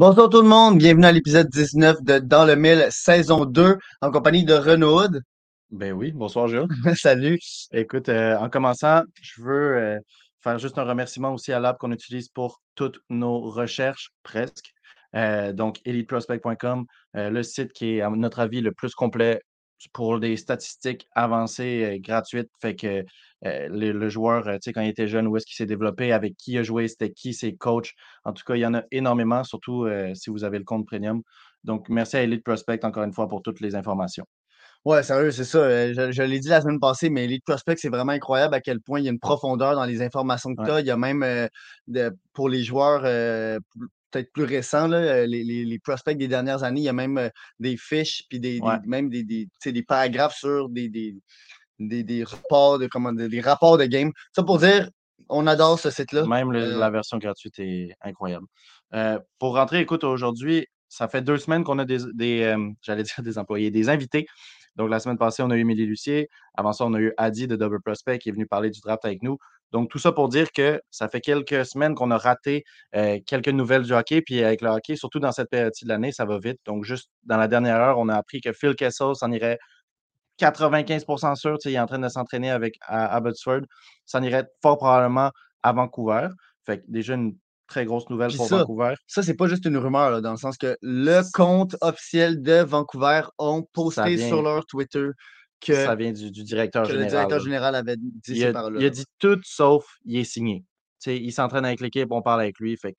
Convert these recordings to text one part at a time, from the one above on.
Bonjour tout le monde, bienvenue à l'épisode 19 de Dans le Mille, saison 2, en compagnie de Renaud. Ben oui, bonsoir Jules. Salut. Écoute, euh, en commençant, je veux euh, faire juste un remerciement aussi à l'app qu'on utilise pour toutes nos recherches, presque. Euh, donc, eliteprospect.com, le site qui est, à notre avis, le plus complet pour des statistiques avancées gratuites. Fait que euh, le, joueur, euh, tu sais, quand il était jeune, où est-ce qu'il s'est développé, avec qui il a joué, c'était qui ses coachs. En tout cas, il y en a énormément, surtout euh, si vous avez le compte premium. Donc, merci à Elite Prospect encore une fois pour toutes les informations. Ouais, sérieux, c'est ça. Je, l'ai dit la semaine passée, mais Elite Prospect, c'est vraiment incroyable à quel point il y a une profondeur dans les informations que tu as. Il y a même pour les joueurs peut-être plus récents, les, prospects des dernières années, il y a même des fiches puis des, même des, des, paragraphes sur des, des, rapports de, comment, des rapports de game. Ça pour dire, on adore ce site-là. Même euh la version gratuite est incroyable. Euh, pour rentrer, écoute, aujourd'hui, ça fait deux semaines qu'on a des, euh, j'allais dire des employés, des invités. Donc, la semaine passée, on a eu Émilie Lucier. Avant ça, on a eu Adi de Double Prospect qui est venu parler du draft avec nous. Donc, tout ça pour dire que ça fait quelques semaines qu'on a raté quelques nouvelles du hockey. Puis avec le hockey, surtout dans cette période de l'année, ça va vite. Donc, juste dans la dernière heure, on a appris que Phil Kessel s'en irait 95% sûr, il est en train de s'entraîner avec à Abbotsford. Ça irait fort probablement à Vancouver. Fait que déjà une très grosse nouvelle pour Vancouver. Ça, c'est pas juste une rumeur, dans le sens que le compte officiel de Vancouver ont posté sur leur Twitter que ça vient du, directeur général. Le directeur général avait dit il a, Il a dit tout sauf il est signé. il s'entraîne avec l'équipe, on parle avec lui. Fait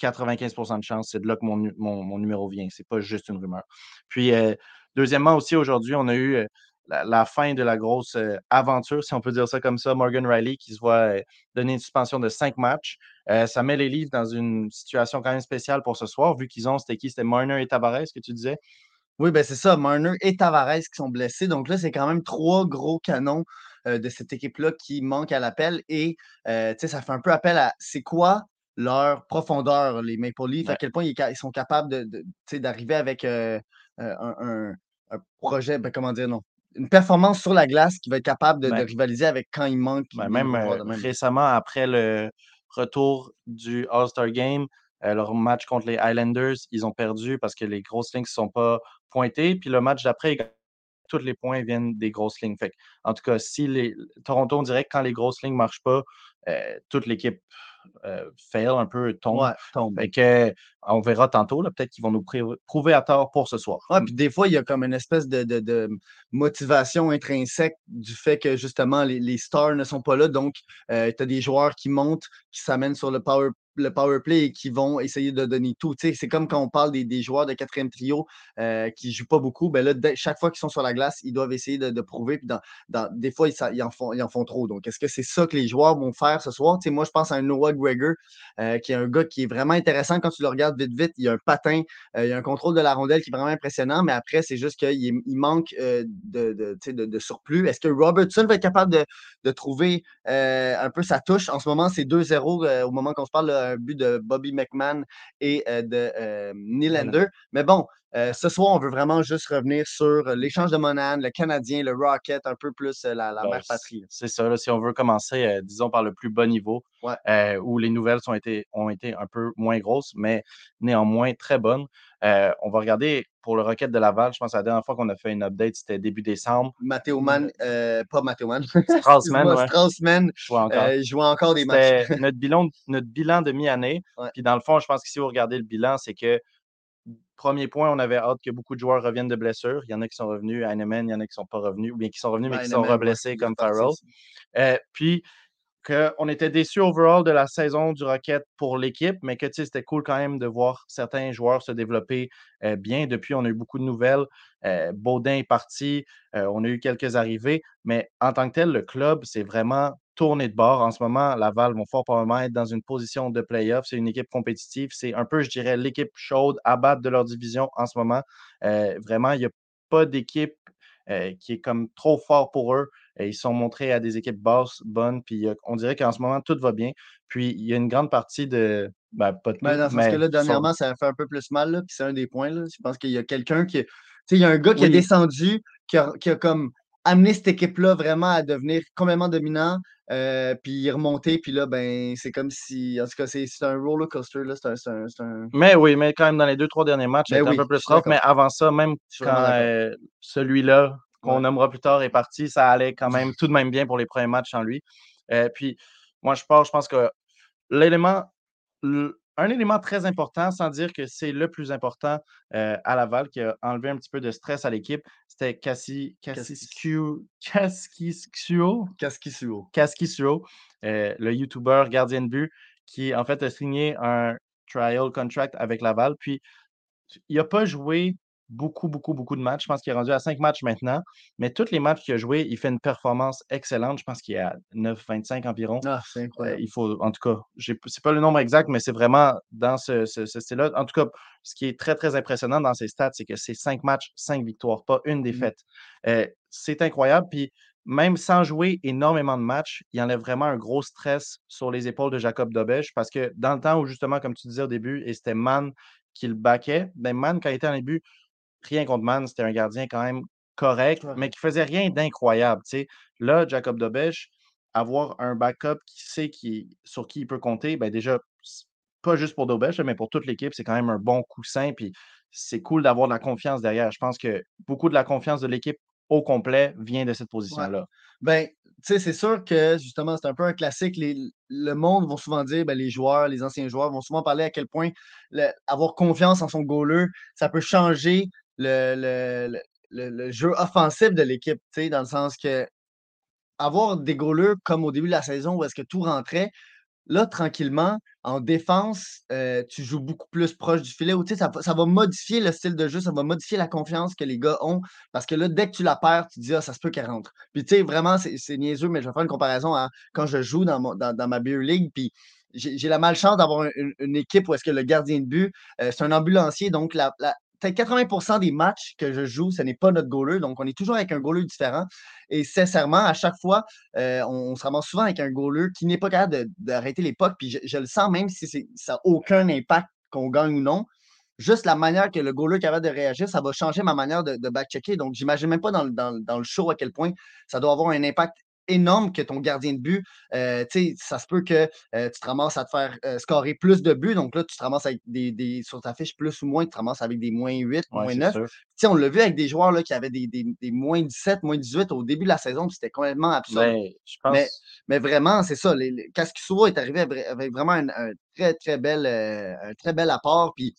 95% de chance, c'est de là que mon, mon, numéro vient. C'est pas juste une rumeur. Puis, euh, deuxièmement, aussi, aujourd'hui, on a eu euh, la, fin de la grosse euh, aventure, si on peut dire ça comme ça. Morgan Riley qui se voit donner une suspension de cinq matchs. Ça met les livres dans une situation quand même spéciale pour ce soir, vu qu'ils ont, c'était qui? C'était Marner et Tavares que tu disais? Oui, ben c'est ça, Marner et Tavares qui sont blessés. Donc là, c'est quand même trois gros canons de cette équipe-là qui manquent à l'appel. Et ça fait un peu appel à c'est quoi leur profondeur, les Maple Leafs, à quel point ils, sont capables d'arriver avec un, projet, ben, comment dire, non, une performance sur la glace qui va être capable de, rivaliser avec quand il manque. Ben, même, euh, récemment, après le retour du All-Star Game, euh, leur match contre les Highlanders, ils ont perdu parce que les grosses lignes ne sont pas pointées. Puis le match d'après, tous les points viennent des grosses lignes. Fait en tout cas, si les Toronto, on dirait que quand les grosses lignes ne marchent pas, euh, toute l'équipe euh, fail un peu, tombe. que, on verra tantôt, peut-être qu'ils vont nous prouver à tort pour ce soir. puis des fois, il y a comme une espèce de, motivation intrinsèque du fait que justement les, stars ne sont pas là. Donc, euh, tu as des joueurs qui montent, qui s'amènent sur le power le power play et qui vont essayer de donner tout. c'est comme quand on parle des, joueurs de quatrième trio euh, qui ne jouent pas beaucoup. Ben là, chaque fois qu'ils sont sur la glace, ils doivent essayer de, prouver. Puis dans, des fois, ils, en font, ils en font trop. Donc, est-ce que c'est ça que les joueurs vont faire ce soir? moi, je pense à un Noah Gregor, euh, qui est un gars qui est vraiment intéressant quand tu le regardes vite, vite. Il a un patin, euh, il a un contrôle de la rondelle qui est vraiment impressionnant, mais après, c'est juste qu'il il manque de, de, surplus. Est-ce que Robertson va être capable de, trouver un peu sa touche? En ce moment, c'est 2-0 au moment qu'on se parle un but de Bobby McMahon et euh, de euh, Nylander. Mais bon, euh, ce soir, on veut vraiment juste revenir sur l'échange de Monan, le Canadien, le Rocket, un peu plus la, mère patrie. C'est ça, si on veut commencer, disons, par le plus bas niveau, où les nouvelles ont été, ont été un peu moins grosses, mais néanmoins très bonnes. on va regarder pour le Rocket de Laval. Je pense que la dernière fois qu'on a fait une update, c'était début décembre. Mathéo Mann, pas Mathéo Mann. Straussman, ouais. Straussman jouait encore, encore des matchs. notre, bilan, notre bilan de mi-année. Puis dans le fond, je pense que si vous regardez le bilan, c'est que premier point, on avait hâte que beaucoup de joueurs reviennent de blessures. Il y en a qui sont revenus, Heinemann, il y en a qui ne sont pas revenus, ou bien qui sont revenus, mais qui sont reblessés comme Farrell. Euh, puis, qu'on était déçus overall de la saison du Rocket pour l'équipe, mais que c'était cool quand même de voir certains joueurs se développer euh, bien. Depuis, on a eu beaucoup de nouvelles. Euh, Baudin est parti, on a eu quelques arrivées, mais en tant que tel, le club, c'est vraiment tourner de bord. En ce moment, Laval vont fort probablement être dans une position de playoff. C'est une équipe compétitive. C'est un peu, je dirais, l'équipe chaude à battre de leur division en ce moment. Euh, vraiment, il n'y a pas d'équipe euh, qui est comme trop fort pour eux. Ils sont montrés à des équipes basses, bonnes, puis on dirait qu'en ce moment, tout va bien. Puis il y a une grande partie de. Ben, pas de ben, dans ce mais là, dernièrement, ça a fait un peu plus mal, puis c'est un des points. Là. Je pense qu'il y a quelqu'un qui. Tu sais, il y a un gars qui a descendu, qui a, qui a comme amener cette équipe-là vraiment à devenir complètement dominant, euh, puis remonter, puis là, ben, c'est comme si. En tout cas, c'est un roller coaster. Là, c'est un, un, Mais oui, mais quand même, dans les deux, trois derniers matchs, c'était ben un peu plus rough, mais avant ça, même quand euh, celui-là, qu'on nommera plus tard, est parti, ça allait quand même tout de même bien pour les premiers matchs en lui. Euh, puis, moi, je pense, je pense que l'élément un élément très important, sans dire que c'est le plus important euh, à Laval, qui a enlevé un petit peu de stress à l'équipe, c'était Cassie Kaskisuo. Kaskisuo. Euh, le YouTuber gardien de but, qui en fait a signé un trial contract avec Laval. Puis, il n'a pas joué beaucoup, beaucoup, beaucoup de matchs. Je pense qu'il est rendu à cinq matchs maintenant. Mais tous les matchs qu'il a joués, il fait une performance excellente. Je pense qu'il est à 9-25 environ. Ah, c'est incroyable. il faut, en tout cas, c'est pas le nombre exact, mais c'est vraiment dans ce, style-là. En tout cas, ce qui est très, très impressionnant dans ses stats, c'est que c'est cinq matchs, cinq victoires, pas une mmh. défaite. c'est incroyable. Puis même sans jouer énormément de matchs, il enlève vraiment un gros stress sur les épaules de Jacob Dobèche parce que dans le temps où, justement, comme tu disais au début, et c'était Man qui le baquait, ben Man, quand il était en début, rien contre Man, c'était un gardien quand même correct, mais qui faisait rien d'incroyable. Là, Jacob Dobesch, avoir un backup qui sait qui, sur qui il peut compter, ben déjà, pas juste pour Dobesch, mais pour toute l'équipe, c'est quand même un bon coussin. Puis c'est cool d'avoir de la confiance derrière. Je pense que beaucoup de la confiance de l'équipe au complet vient de cette position-là. Ben, tu sais, c'est sûr que justement, c'est un peu un classique. le monde va souvent dire, ben, les joueurs, les anciens joueurs vont souvent parler à quel point avoir confiance en son goaler, ça peut changer le, le, jeu offensif de l'équipe, dans le sens que avoir des goalers comme au début de la saison où est-ce que tout rentrait, là, tranquillement, en défense, euh, tu joues beaucoup plus proche du filet. Ou, ça, ça va modifier le style de jeu, ça va modifier la confiance que les gars ont. Parce que là, dès que tu la perds, tu dis, ah, ça se peut qu'elle rentre. Puis, tu sais, vraiment, c'est niaiseux, mais je vais faire une comparaison à quand je joue dans, dans, ma Beer League. Puis, j'ai la malchance d'avoir une, équipe où est-ce que le gardien de but, euh, c'est un ambulancier. Donc, la, peut-être 80% des matchs que je joue, ce n'est pas notre goaler. Donc, on est toujours avec un goaler différent. Et sincèrement, à chaque fois, euh, on, se ramasse souvent avec un goaler qui n'est pas capable d'arrêter les. Puis je, le sens même si ça n'a aucun impact qu'on gagne ou non. Juste la manière que le goaler est capable de réagir, ça va changer ma manière de, back-checker. Donc, j'imagine même pas dans, le show à quel point ça doit avoir un impact énorme que ton gardien de but. Euh, ça se peut que euh, tu te ramasses à te faire euh, scorer plus de buts. Donc là, tu te ramasses avec des, des, sur ta fiche plus ou moins, tu te ramasses avec des moins 8, moins 9. On l'a vu avec des joueurs là, qui avaient des, des, des, moins 17, moins 18 au début de la saison, c'était complètement absurde. Ben, mais, vraiment, c'est ça. Les, les est arrivé avec vraiment un, très, très bel, un très bel apport. Puis,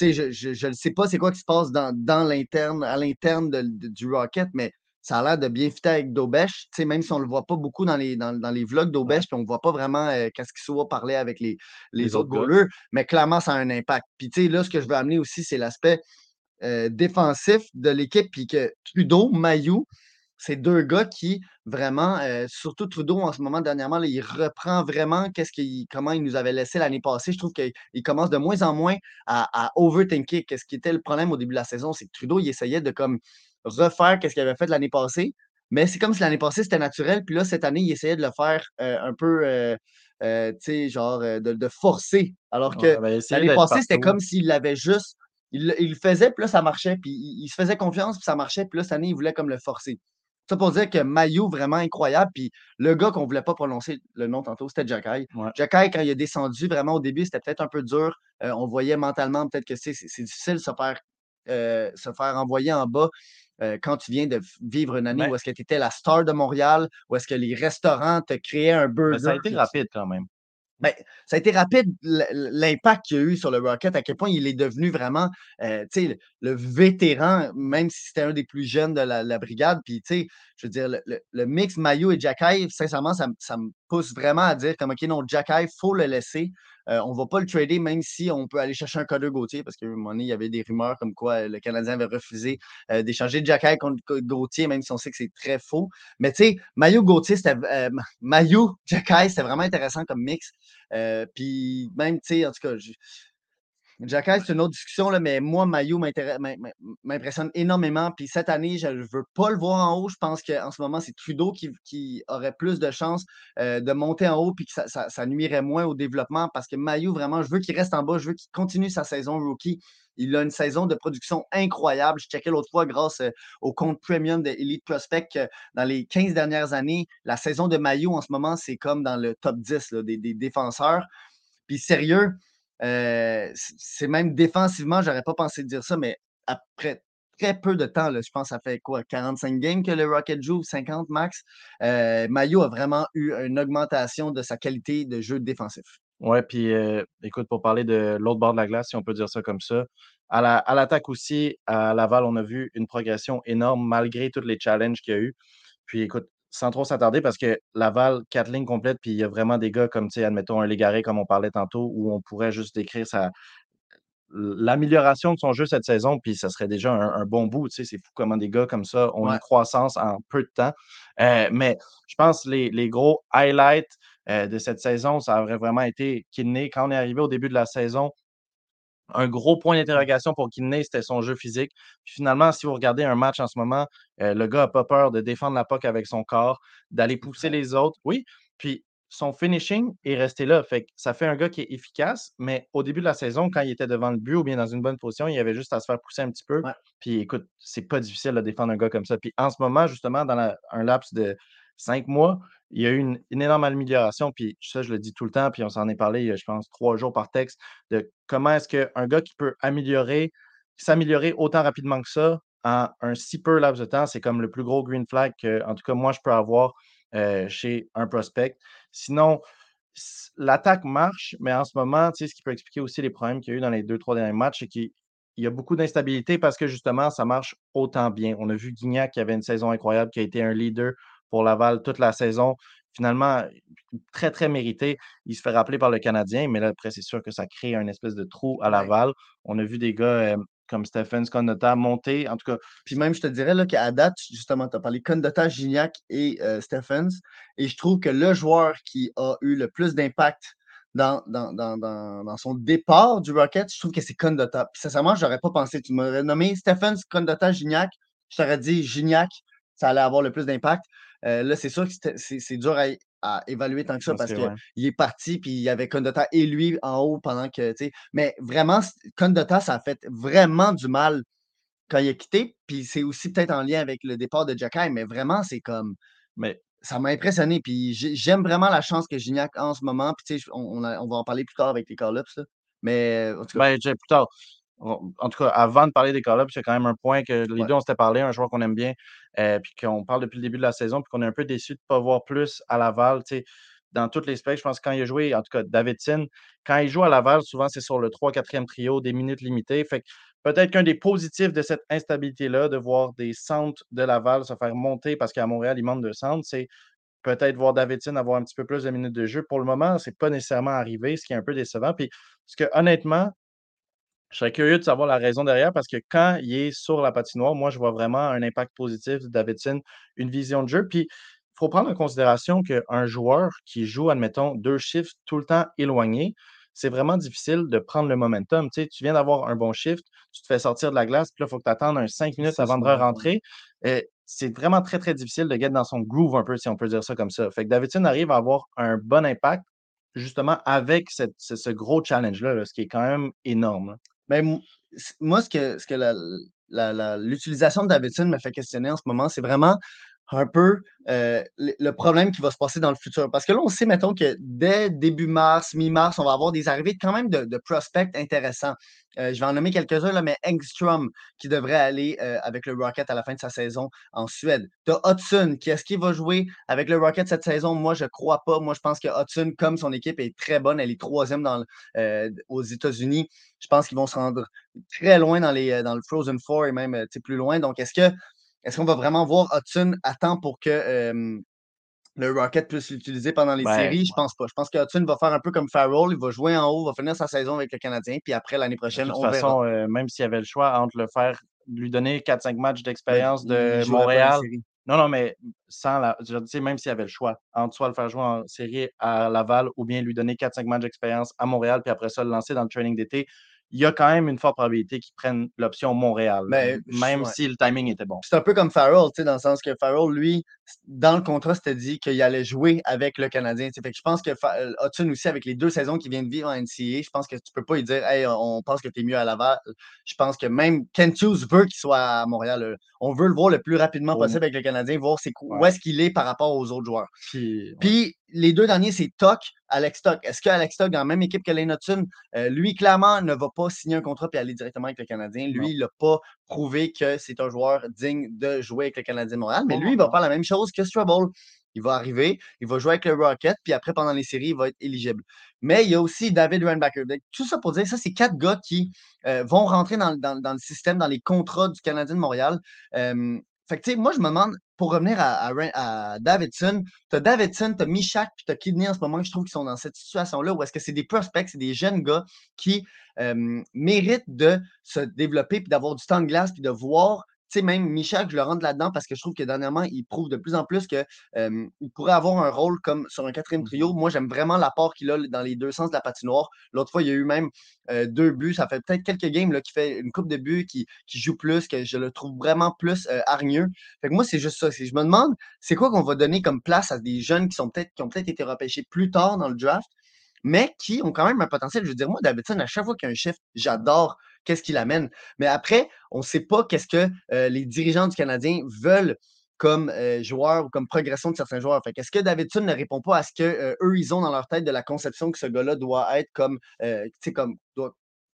je ne sais pas c'est quoi qui se passe dans, dans l'interne, à l'interne du Rocket, mais ça a l'air de bien fitter avec Dobesh, même si on ne le voit pas beaucoup dans les, dans, les vlogs d'Aubesh, puis on ne voit pas vraiment euh, qu'est-ce qu'il soit parler avec les, les, autres goalers, mais clairement, ça a un impact. Puis là, ce que je veux amener aussi, c'est l'aspect euh, défensif de l'équipe, puis que Trudeau, Mayou, c'est deux gars qui vraiment, euh, surtout Trudeau en ce moment dernièrement, il reprend vraiment qu'est-ce qu'il, comment il nous avait laissé l'année passée. Je trouve qu'il commence de moins en moins à, à overthinker. Qu'est-ce qui était le problème au début de la saison, c'est que Trudeau, il essayait de comme refaire ce qu'il avait fait l'année passée. Mais c'est comme si l'année passée, c'était naturel. Puis là, cette année, il essayait de le faire euh, un peu, euh, euh, tu sais, genre, de, forcer. Alors que ben, l'année passée, c'était comme s'il l'avait juste. Il, le faisait, puis là, ça marchait. Puis il, se faisait confiance, puis ça marchait. Puis là, cette année, il voulait comme le forcer. Ça pour dire que Mayu, vraiment incroyable. Puis le gars qu'on ne voulait pas prononcer le nom tantôt, c'était Jacky. Ouais. quand il a descendu, vraiment au début, c'était peut-être un peu dur. on voyait mentalement peut-être que c'est difficile de se faire, se faire envoyer en bas euh, quand tu viens de vivre une année où est-ce que tu étais la star de Montréal, où est-ce que les restaurants te créaient un burger. ça a été rapide quand même. Ben, ça a été rapide l'impact qu'il y a eu sur le Rocket, à quel point il est devenu vraiment euh, le vétéran, même si c'était un des plus jeunes de la, brigade. Puis, je veux dire, le, mix Mayo et Jacky, sincèrement, ça, ça, me pousse vraiment à dire comme, OK, non, Jacky, il faut le laisser. Euh, on ne va pas le trader, même si on peut aller chercher un Coder Gauthier, parce qu'à un moment donné, il y avait des rumeurs comme quoi le Canadien avait refusé euh, d'échanger Jacky contre Gauthier, même si on sait que c'est très faux. Mais tu sais, Mayu Gauthier, c'était. Euh, Mayu c'était vraiment intéressant comme mix. Puis même, tu sais, en tout cas, Jacky, c'est une autre discussion, là, mais moi, Mayu m'impressionne énormément. Puis cette année, je ne veux pas le voir en haut. Je pense qu'en ce moment, c'est Trudeau qui, aurait plus de chances euh, de monter en haut puis que ça, nuirait moins au développement parce que Mayu, vraiment, je veux qu'il reste en bas. Je veux qu'il continue sa saison rookie. Il a une saison de production incroyable. Je checkais l'autre fois grâce euh, au compte premium de Elite Prospect dans les 15 dernières années, la saison de Mayu en ce moment, c'est comme dans le top 10 des, des défenseurs. Puis sérieux, euh, c'est même défensivement, j'aurais pas pensé dire ça, mais après très peu de temps, je pense que ça fait quoi, 45 games que le Rocket joue, 50 max. Euh, Mayo a vraiment eu une augmentation de sa qualité de jeu défensif. Ouais, puis euh, écoute, pour parler de l'autre bord de la glace, si on peut dire ça comme ça, à l'attaque aussi, à Laval, on a vu une progression énorme malgré tous les challenges qu'il y a eu. Puis écoute, sans trop s'attarder, parce que Laval, quatre lignes complètes, puis il y a vraiment des gars comme, tu sais, admettons, un Légaré, comme on parlait tantôt, où on pourrait juste décrire sa, l'amélioration de son jeu cette saison, puis ça serait déjà un, bon bout. Tu sais, c'est fou comment des gars comme ça ont une croissance en peu de temps. Euh, mais je pense que les, les gros highlights euh, de cette saison, ça aurait vraiment été Kidney. Quand on est arrivé au début de la saison, un gros point d'interrogation pour Kidney, c'était son jeu physique. Puis finalement, si vous regardez un match en ce moment, euh, le gars n'a pas peur de défendre la POC avec son corps, d'aller pousser les autres. Oui, puis son finishing est resté là. Fait que ça fait un gars qui est efficace, mais au début de la saison, quand il était devant le but ou bien dans une bonne position, il avait juste à se faire pousser un petit peu. Puis écoute, c'est pas difficile de défendre un gars comme ça. Puis en ce moment, justement, dans un laps de cinq mois, il y a eu une, énorme amélioration. Puis ça, je le dis tout le temps, puis on s'en est parlé, je pense, trois jours par texte, de comment est-ce qu'un gars qui peut améliorer, s'améliorer autant rapidement que ça en un si peu laps de temps, c'est comme le plus gros green flag que, en tout cas, moi, je peux avoir euh, chez un prospect. Sinon, l'attaque marche, mais en ce moment, tu sais, ce qui peut expliquer aussi les problèmes qu'il y a eu dans les deux, trois derniers matchs, c'est qu'il y a beaucoup d'instabilité parce que justement, ça marche autant bien. On a vu Guignac qui avait une saison incroyable, qui a été un leader pour Laval toute la saison. Finalement, très, très mérité. Il se fait rappeler par le Canadien, mais là, après, c'est sûr que ça crée un espèce de trou à Laval. On a vu des gars comme Stephen Condota monter, en tout cas. Puis même, je te dirais qu'à date, justement, tu as parlé Condota, Gignac et Stephens. Et je trouve que le joueur qui a eu le plus d'impact dans, dans, son départ du Rocket, je trouve que c'est Condota. Puis sincèrement, je n'aurais pas pensé. Tu m'aurais nommé Stephens, Condota, Gignac. Je t'aurais dit Gignac, ça allait avoir le plus d'impact. Euh, là, c'est sûr que c'est dur à, évaluer tant que ça parce qu'il est parti, puis il y avait Condota et lui en haut pendant que. Mais vraiment, Condota, ça a fait vraiment du mal quand il a quitté. Puis c'est aussi peut-être en lien avec le départ de Jacky, mais vraiment, c'est comme. Mais ça m'a impressionné. Puis j'aime vraiment la chance que Gignac a en ce moment. Puis on, on, va en parler plus tard avec les call-ups. Mais en tout cas. Ben, plus tard en tout cas, avant de parler des call-ups, c'est quand même un point que les deux, on s'était parlé, un joueur qu'on aime bien, euh, puis qu'on parle depuis le début de la saison, puis qu'on est un peu déçu de ne pas voir plus à Laval. Dans toutes les specs, je pense que quand il a joué, en tout cas, Davidson, quand il joue à Laval, souvent, c'est sur le 3-4e trio, des minutes limitées. Fait peut-être qu'un des positifs de cette instabilité-là, de voir des centres de Laval se faire monter parce qu'à Montréal, il manque de centres, c'est peut-être voir Davidson avoir un petit peu plus de minutes de jeu. Pour le moment, ce n'est pas nécessairement arrivé, ce qui est un peu décevant. Puis, parce que honnêtement, je serais curieux de savoir la raison derrière parce que quand il est sur la patinoire, moi, je vois vraiment un impact positif de Davidson, une vision de jeu. Puis, il faut prendre en considération qu'un joueur qui joue, admettons, deux chiffres tout le temps éloignés, c'est vraiment difficile de prendre le momentum. Tu, sais, tu viens d'avoir un bon shift, tu te fais sortir de la glace, puis là, il faut que tu attendes un cinq minutes avant de rentrer. c'est vraiment très, très difficile de gagner dans son groove un peu, si on peut dire ça comme ça. Fait que Davidson arrive à avoir un bon impact justement avec ce, gros challenge-là, ce qui est quand même énorme. Ben, moi, ce que, ce que l'utilisation de Davidson me fait questionner en ce moment, c'est vraiment un peu euh, le problème qui va se passer dans le futur. Parce que là, on sait, mettons, que dès début mars, mi-mars, on va avoir des arrivées quand même de, prospects intéressants. Euh, je vais en nommer quelques-uns, mais Engstrom qui devrait aller euh, avec le Rocket à la fin de sa saison en Suède. Tu Hudson, qui est-ce qu'il va jouer avec le Rocket cette saison? Moi, je ne crois pas. Moi, je pense que Hudson, comme son équipe est très bonne, elle est troisième dans, aux États-Unis. Je pense qu'ils vont se rendre très loin dans, les, dans le Frozen Four et même plus loin. Donc, est-ce que est-ce qu'on va vraiment voir Hudson à temps pour que le Rocket puisse l'utiliser pendant les séries? Je pense pas. Je pense que Hudson va faire un peu comme Farrell. Il va jouer en haut, va finir sa saison avec le Canadien. Puis après, l'année prochaine, de toute façon, euh, même s'il y avait le choix entre le faire, lui donner 4-5 matchs d'expérience de Montréal. Non, non, mais sans la. Je sais, même s'il y avait le choix, entre soit le faire jouer en série à Laval ou bien lui donner 4-5 matchs d'expérience à Montréal, puis après ça, le lancer dans le training d'été, il y a quand même une forte probabilité qu'ils prennent l'option Montréal, Ben, même ouais. si le timing était bon. C'est un peu comme Farrell, tu sais, dans le sens que Farrell, lui, dans le contrat, c'était dit qu'il allait jouer avec le Canadien. tu sais. Fait que je pense que euh, Hudson aussi, avec les deux saisons qu'il vient de vivre en NCAA, je pense que tu peux pas lui dire Hey, on pense que tu es mieux à Laval. Je pense que même Kent Hughes veut qu'il soit à Montréal. euh, On veut le voir le plus rapidement possible avec le Canadien, voir où est-ce qu'il est par rapport aux autres joueurs. Puis les deux derniers, c'est Toc, Alex Toc. Est-ce que Alex Toc, dans la même équipe que Lane Hudson, euh, lui, clairement, ne va pas signer un contrat et aller directement avec le Canadien? Non. Lui, il n'a pas prouvé que c'est un joueur digne de jouer avec le Canadien de Montréal. Mais Non, lui, il va faire la même chose que Strubble. Il va arriver, il va jouer avec le Rocket, puis après, pendant les séries, il va être éligible. Mais il y a aussi David Randbacker. Donc, Tout ça pour dire, ça, c'est quatre gars qui euh, vont rentrer dans, dans- dans le système, dans les contrats du Canadien de Montréal. Euh, fait que, tu sais, moi, je me demande, pour revenir à, Davidson, tu as Davidson, tu as Michak, puis tu as Kidney en ce moment, je trouve qu'ils sont dans cette situation-là, où est-ce que c'est des prospects, c'est des jeunes gars qui méritent de se développer, puis d'avoir du temps de glace, puis de voir. Tu sais, même Michak, je le rentre là-dedans parce que je trouve que dernièrement, il prouve de plus en plus qu'il pourrait avoir un rôle comme sur un quatrième trio. Moi, j'aime vraiment l'apport qu'il a dans les deux sens de la patinoire. L'autre fois, il y a eu même euh, deux buts. Ça fait peut-être quelques games qui fait une coupe de buts, qui, joue plus, que je le trouve vraiment plus euh, hargneux. Fait que moi, c'est juste ça. Je me demande, c'est quoi qu'on va donner comme place à des jeunes qui sont peut-être qui ont peut-être été repêchés plus tard dans le draft, mais qui ont quand même un potentiel. Je veux dire, moi, Davidson, à chaque fois qu'il y a un chiffre, j'adore qu'est-ce qu'il amène. Mais après, on ne sait pas qu'est-ce que euh, les dirigeants du Canadien veulent comme euh, joueur ou comme progression de certains joueurs. Fait est-ce que Davidson ne répond pas à ce qu'eux, ils ont dans leur tête de la conception que ce gars-là doit être comme, euh, comme,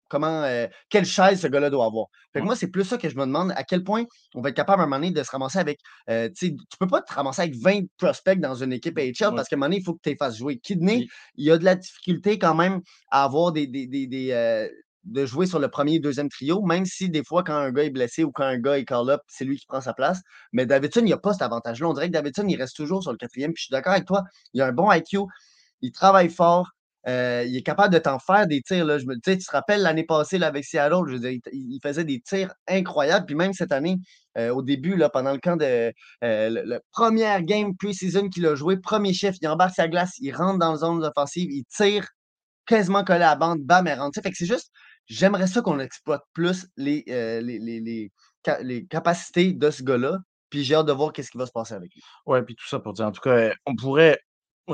comment, euh, quelle chaise ce gars-là doit avoir. Fait que Ouais. moi, c'est plus ça que je me demande, à quel point on va être capable à un moment donné de se ramasser avec, euh, tu peux pas te ramasser avec 20 prospects dans une équipe AHL Ouais. parce qu'à un moment donné, il faut que tu les fasses jouer. Kidney, il y a de la difficulté quand même à avoir des, des, des- des, euh, de jouer sur le premier et deuxième trio, même si des fois, quand un gars est blessé ou quand un gars est call-up, c'est lui qui prend sa place. Mais Davidson, il n'y a pas cet avantage-là. On dirait que Davidson, il reste toujours sur le quatrième. Puis je suis d'accord avec toi, il a un bon IQ, il travaille fort, euh, il est capable de t'en faire des tirs. Là. Je me, tu te rappelles l'année passée là, avec Seattle, il, faisait des tirs incroyables. Puis même cette année, euh, au début, là, pendant le camp de euh, le, première game pre-season qu'il a joué, premier chef, il embarque sa glace, il rentre dans la zone offensive, il tire quasiment collé à la bande, bam, elle rentre. Fait que c'est juste, j'aimerais ça qu'on exploite plus les, euh, les, les, les, ca- les capacités de ce gars-là. Puis j'ai hâte de voir qu'est-ce qui va se passer avec lui. Ouais, puis tout ça pour dire, en tout cas, on pourrait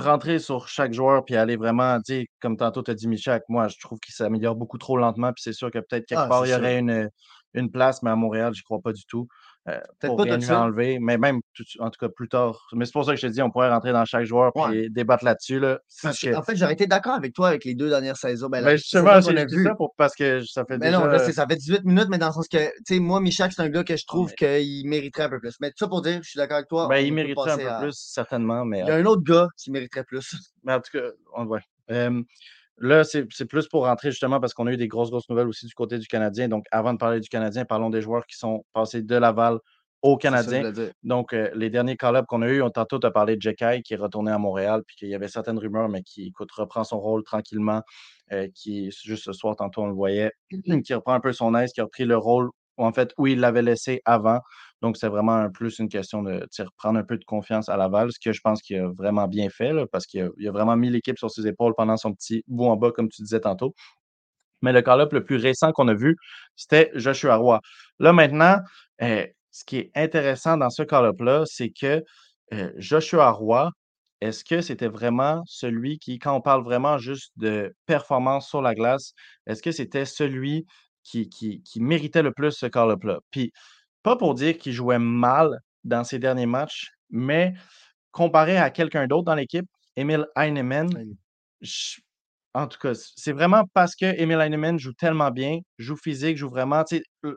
rentrer sur chaque joueur puis aller vraiment, sais, comme tantôt tu as dit Michak, moi, je trouve qu'il s'améliore beaucoup trop lentement, puis c'est sûr que peut-être quelque Ah, part, il y sûr. aurait une, une place, mais à Montréal, je crois pas du tout. Euh, Peut-être pas tout de suite. enlever, mais même, tout- en tout cas, plus tard. Mais c'est pour ça que je te dis, on pourrait rentrer dans chaque joueur Ouais. débattre là-dessus. Là. En fait, j'aurais été d'accord avec toi avec les deux dernières saisons. Ben, la Ben, saison justement, j'ai dit ça pour, parce que ça fait Mais déjà... non, là, ça fait 18 minutes, mais dans le sens que, tu sais, moi, Michak, c'est un gars que je trouve mais- qu'il mériterait un peu plus. Mais tout ça pour dire, je suis d'accord avec toi. ben, il mériterait un peu à- plus, certainement, mais Il y a un autre gars qui mériterait plus. Mais en tout cas, on. Hem, là, c'est plus pour rentrer justement parce qu'on a eu des grosses, grosses nouvelles aussi du côté du Canadien. Donc, avant de parler du Canadien, parlons des joueurs qui sont passés de Laval au Canadien. Donc, euh, les derniers call-ups qu'on a eu, on tantôt tu as parlé de Jekai qui est retourné à Montréal, puis qu'il y avait certaines rumeurs, mais qui, écoute, reprend son rôle tranquillement, euh, qui, juste ce soir, tantôt, on le voyait, qui reprend un peu son aise, qui a repris le rôle, en fait, où il l'avait laissé avant. Donc, c'est vraiment plus une question de reprendre un peu de confiance à Laval, ce que je pense qu'il a vraiment bien fait, parce qu'il a, vraiment mis l'équipe sur ses épaules pendant son petit bout en bas, comme tu disais tantôt. Mais le call-up le plus récent qu'on a vu, c'était Joshua Roy. Là, maintenant, euh, ce qui est intéressant dans ce call-up-là, c'est que euh, Joshua Roy, est-ce que c'était vraiment celui qui, quand on parle vraiment juste de performance sur la glace, est-ce que c'était celui qui, qui, qui méritait le plus ce call-up-là? Puis, pas pour dire qu'il jouait mal dans ses derniers matchs, mais comparé à quelqu'un d'autre dans l'équipe, Emil Heinemann, je- en tout cas, c'est vraiment parce que Emil Heinemann joue tellement bien, joue physique, joue vraiment.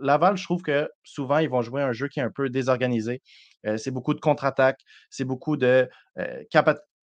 Laval, je trouve que souvent, ils vont jouer un jeu qui est un peu désorganisé. Euh, c'est beaucoup de contre-attaque, c'est beaucoup de euh,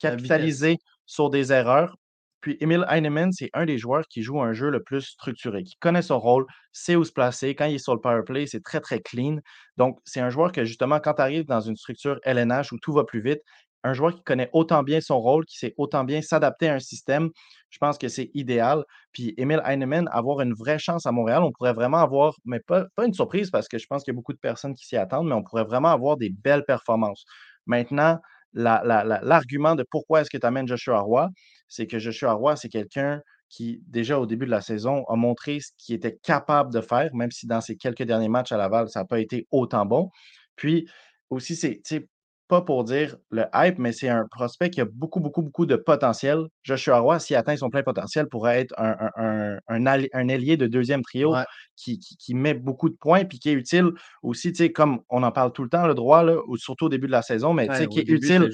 capitaliser sur des erreurs. Puis Emil Heinemann, c'est un des joueurs qui joue un jeu le plus structuré, qui connaît son rôle, sait où se placer. Quand il est sur le power play, c'est très, très clean. Donc, c'est un joueur que, justement, quand tu arrives dans une structure LNH où tout va plus vite, un joueur qui connaît autant bien son rôle, qui sait autant bien s'adapter à un système, je pense que c'est idéal. Puis Emil Heinemann, avoir une vraie chance à Montréal, on pourrait vraiment avoir, mais pas, pas une surprise parce que je pense qu'il y a beaucoup de personnes qui s'y attendent, mais on pourrait vraiment avoir des belles performances. Maintenant, l'argument de pourquoi est-ce que tu amènes Joshua Roy, c'est que Joshua Roy, c'est quelqu'un qui, déjà au début de la saison, a montré ce qu'il était capable de faire, même si dans ses quelques derniers matchs à Laval, ça n'a pas été autant bon. Puis aussi, c'est pas pour dire le hype, mais c'est un prospect qui a beaucoup, beaucoup, beaucoup de potentiel. Joshua Roy, s'il atteint son plein potentiel, pourrait être un, un, ailier de deuxième trio qui, met beaucoup de points puis qui est utile aussi, comme on en parle tout le temps, le droit, là, surtout au début de la saison, mais qui est utile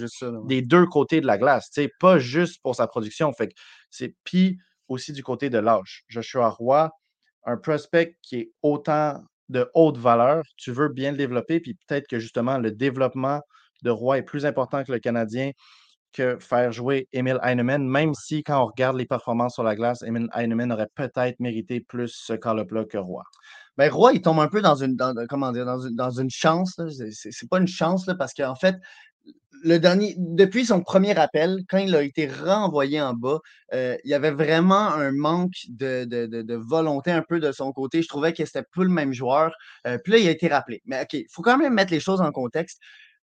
des deux côtés de la glace, pas juste pour sa production. Fait c'est puis aussi du côté de l'âge. Joshua Roy, un prospect qui est autant de haute valeur, tu veux bien le développer, puis peut-être que justement le développement de Roy est plus important que le Canadien que faire jouer Emil Heinemann, même si quand on regarde les performances sur la glace, Emil Heinemann aurait peut-être mérité plus ce call-up-là que Roy. Ben, Roy, il tombe un peu dans une, comment dire, dans une, dans une chance. C'est pas une chance là, parce qu'en fait, le dernier, depuis son premier appel, quand il a été renvoyé en bas, euh, il y avait vraiment un manque de, volonté un peu de son côté. Je trouvais que c'était plus le même joueur. Euh, puis là, il a été rappelé. Mais OK, il faut quand même mettre les choses en contexte.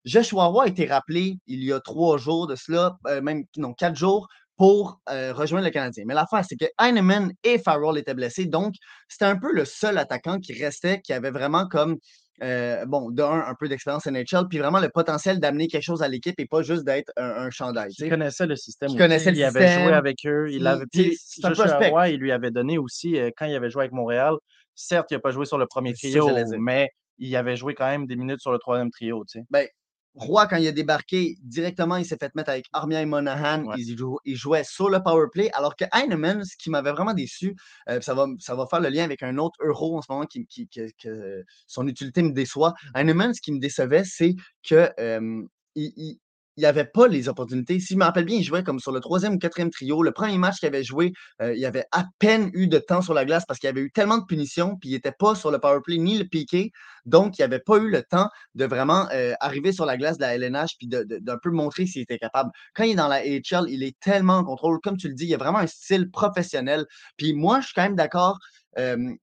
Joshua a été rappelé il y a trois jours de cela, euh, même non, quatre jours, pour euh, rejoindre le Canadien. Mais l'affaire, c'est que Heinemann et Farrell étaient blessés. Donc, c'était un peu le seul attaquant qui restait, qui avait vraiment comme, euh, bon, d'un, un peu d'expérience NHL, puis vraiment le potentiel d'amener quelque chose à l'équipe et pas juste d'être un, chandail. Il connaissait le système. Il connaissait le il avait joué avec eux. Il, avait, Joshua il lui avait donné aussi, quand il avait joué avec Montréal, certes, il n'a pas joué sur le premier trio, mais il avait joué quand même des minutes sur le troisième trio. Tu sais. Ben, Roy, quand il a débarqué, directement, il s'est fait mettre avec Armia et Monahan. Il, jouait sur le power play. Alors que Heinemann, ce qui m'avait vraiment déçu, euh, ça, va, ça va faire le lien avec un autre euro en ce moment qui, que son utilité me déçoit. Heinemann, ce qui me décevait, c'est que euh, il, il n'y avait pas les opportunités. Si je me rappelle bien, il jouait comme sur le troisième ou quatrième trio. Le premier match qu'il avait joué, euh, il avait à peine eu de temps sur la glace parce qu'il avait eu tellement de punitions, puis il n'était pas sur le power play ni le piqué. Donc, il n'avait pas eu le temps de vraiment euh, arriver sur la glace de la LNH puis d'un peu montrer s'il était capable. Quand il est dans la AHL, il est tellement en contrôle. Comme tu le dis, il a vraiment un style professionnel. Puis moi, je suis quand même d'accord euh,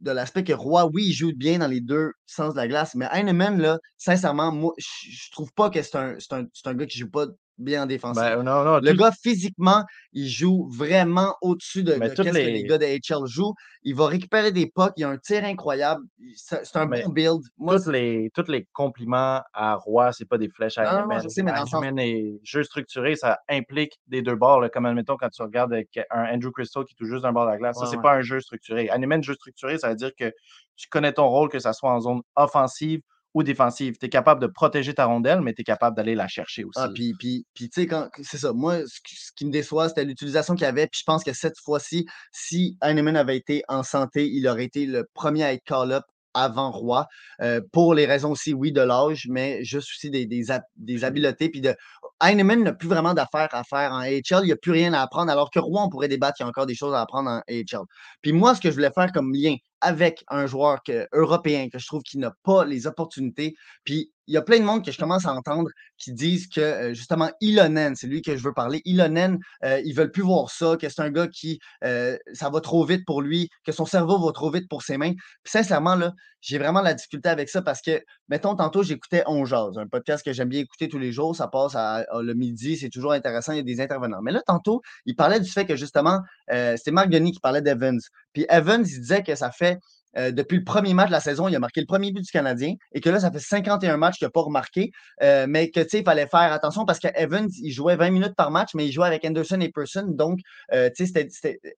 l'aspect que Roy, oui, il joue bien dans les deux sens de la glace, mais Heinemann, là, sincèrement, moi, je trouve pas que c'est un, un, un, gars qui joue pas bien défensif. Ben, non, non, le gars, physiquement, il joue vraiment au-dessus de, ce que les gars de HL jouent. Il va récupérer des pucks, il a un tir incroyable. C'est un bon build. Moi, tous, les, tous les compliments à Roy, c'est pas des flèches à non, je sais, mais dans jeu structuré, ça implique des deux bords. comme admettons, quand tu regardes un Andrew Crystal qui touche juste d'un bord de la glace, ça, c'est pas un jeu structuré. Animer un jeu structuré, ça veut dire que tu connais ton rôle, que ça soit en zone offensive ou défensive. Tu es capable de protéger ta rondelle, mais tu es capable d'aller la chercher ah, aussi. Ah, puis, puis, puis tu sais, c'est ça. Moi, ce, qui me déçoit, c'était l'utilisation qu'il avait. Puis je pense que cette fois-ci, si Heinemann avait été en santé, il aurait été le premier à être call-up avant Roi, euh, pour les raisons aussi, oui, de l'âge, mais juste aussi des, des, des habiletés. Puis de, Heinemann n'a plus vraiment d'affaires à faire en AHL, il n'y a plus rien à apprendre, alors que Roy, on pourrait débattre, il y a encore des choses à apprendre en AHL. Puis moi, ce que je voulais faire comme lien avec un joueur européen que je trouve qui n'a pas les opportunités. Puis il y a plein de monde que je commence à entendre qui disent que euh, justement Ilonen, c'est lui que je veux parler. Ilonen, euh, ils veulent plus voir ça, que c'est un gars qui euh, ça va trop vite pour lui, que son cerveau va trop vite pour ses mains. Puis sincèrement, là, j'ai vraiment la difficulté avec ça parce que, mettons, tantôt, j'écoutais On Jazz, un podcast que j'aime bien écouter tous les jours. Ça passe à, le midi, c'est toujours intéressant, il y a des intervenants. Mais là, tantôt, il parlait du fait que justement, c'était Marc Denis qui parlait d'Evans. Puis Evans, il disait que ça fait euh, depuis le premier match de la saison, il a marqué le premier but du Canadien et que là, ça fait 51 matchs qu'il n'a pas remarqué, euh, mais que, tu sais, il fallait faire attention parce qu'Evans, il jouait 20 minutes par match, mais il jouait avec Anderson et Person. Donc, euh, tu sais,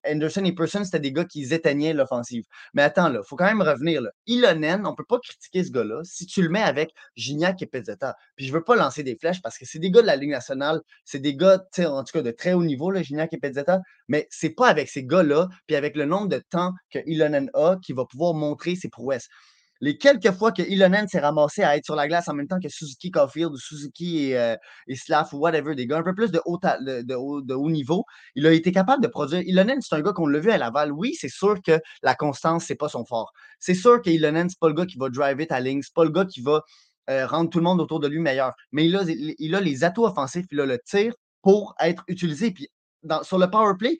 Anderson et Person, c'était des gars qui éteignaient l'offensive. Mais attends, là, il faut quand même revenir. Là. Ilonen, on ne peut pas critiquer ce gars-là si tu le mets avec Gignac et Pezzetta. Puis je ne veux pas lancer des flèches parce que c'est des gars de la Ligue nationale, c'est des gars, tu sais, en tout cas, de très haut niveau, là, Gignac et Pezzetta, mais c'est pas avec ces gars-là, puis avec le nombre de temps que Ilonen a, qui va pouvoir montrer ses prouesses. Les quelques fois que Ilonen s'est ramassé à être sur la glace en même temps que Suzuki Caulfield ou Suzuki et, euh, Slav ou whatever, des gars un peu plus de haut, niveau, il a été capable de produire. Ilonen, c'est un gars qu'on l'a vu à Laval. Oui, c'est sûr que la constance, c'est pas son fort. C'est sûr que Ilonen, c'est pas le gars qui va driver ta ligne, c'est pas le gars qui va euh, rendre tout le monde autour de lui meilleur. Mais il a, les atouts offensifs, il a le tir pour être utilisé. Puis sur le power play,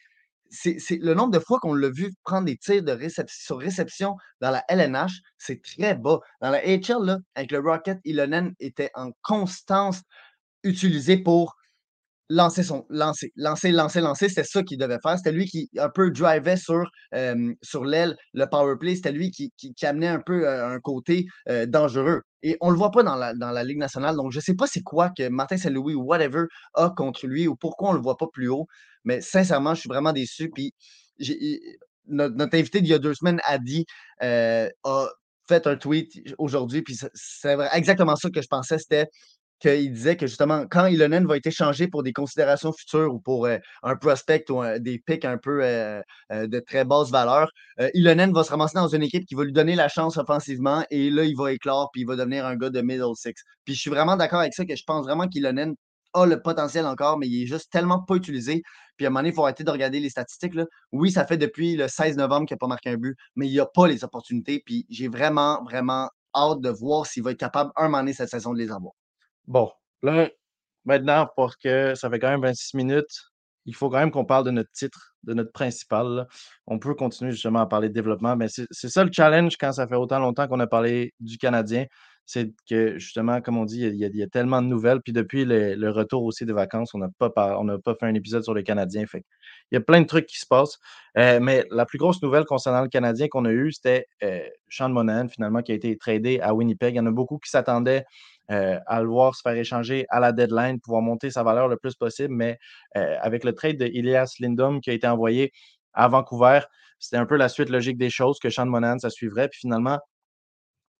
c'est le nombre de fois qu'on l'a vu prendre des tirs de sur réception dans la LNH, c'est très bas. Dans la HL, avec le Rocket, Ilonen était en constance utilisé pour lancer son lancer, lancer, lancer, lancer, c'était ça qu'il devait faire. C'était lui qui un peu drivait sur, l'aile le power play. C'était lui qui, qui, amenait un peu un côté dangereux. Et on le voit pas dans la, Ligue nationale. Donc, je sais pas c'est quoi que Martin Saint-Louis ou whatever a contre lui ou pourquoi on le voit pas plus haut. Mais sincèrement, je suis vraiment déçu. Puis notre, invité d'il y a deux semaines a dit, a fait un tweet aujourd'hui, puis c'est exactement ça que je pensais. C'était qu'il disait que justement, quand Ilonen va être échangé pour des considérations futures ou pour euh, un prospect ou des picks un peu euh, euh, de très basse valeur, Ilonen va se ramasser dans une équipe qui va lui donner la chance offensivement et là, il va éclore puis il va devenir un gars de middle six. Puis je suis vraiment d'accord avec ça que je pense vraiment qu'Ilonen a le potentiel encore, mais il est juste tellement pas utilisé. Puis à un moment donné, il faut arrêter de regarder les statistiques. Là. Oui, ça fait depuis le 16 novembre qu'il n'a pas marqué un but, mais il n'y a pas les opportunités. Puis j'ai vraiment, vraiment hâte de voir s'il va être capable un moment donné cette saison de les avoir. Bon, là, maintenant, parce que ça fait quand même 26 minutes, il faut quand même qu'on parle de notre titre, de notre principal. On peut continuer justement à parler de développement, mais c'est ça le challenge quand ça fait autant longtemps qu'on a parlé du Canadien. C'est que justement, comme on dit, il y, a, tellement de nouvelles. Puis depuis le, retour aussi des vacances, on n'a pas, pas fait un épisode sur le Canadien. Fait il y a plein de trucs qui se passent. Euh, mais la plus grosse nouvelle concernant le Canadien qu'on a eue, c'était euh, Sean Monahan, finalement, qui a été tradé à Winnipeg. Il y en a beaucoup qui s'attendaient euh, à le voir se faire échanger à la deadline, pouvoir monter sa valeur le plus possible. Mais euh, avec le trade de Elias Lindom qui a été envoyé à Vancouver, c'était un peu la suite logique des choses que Sean Monahan, ça suivrait. Puis finalement,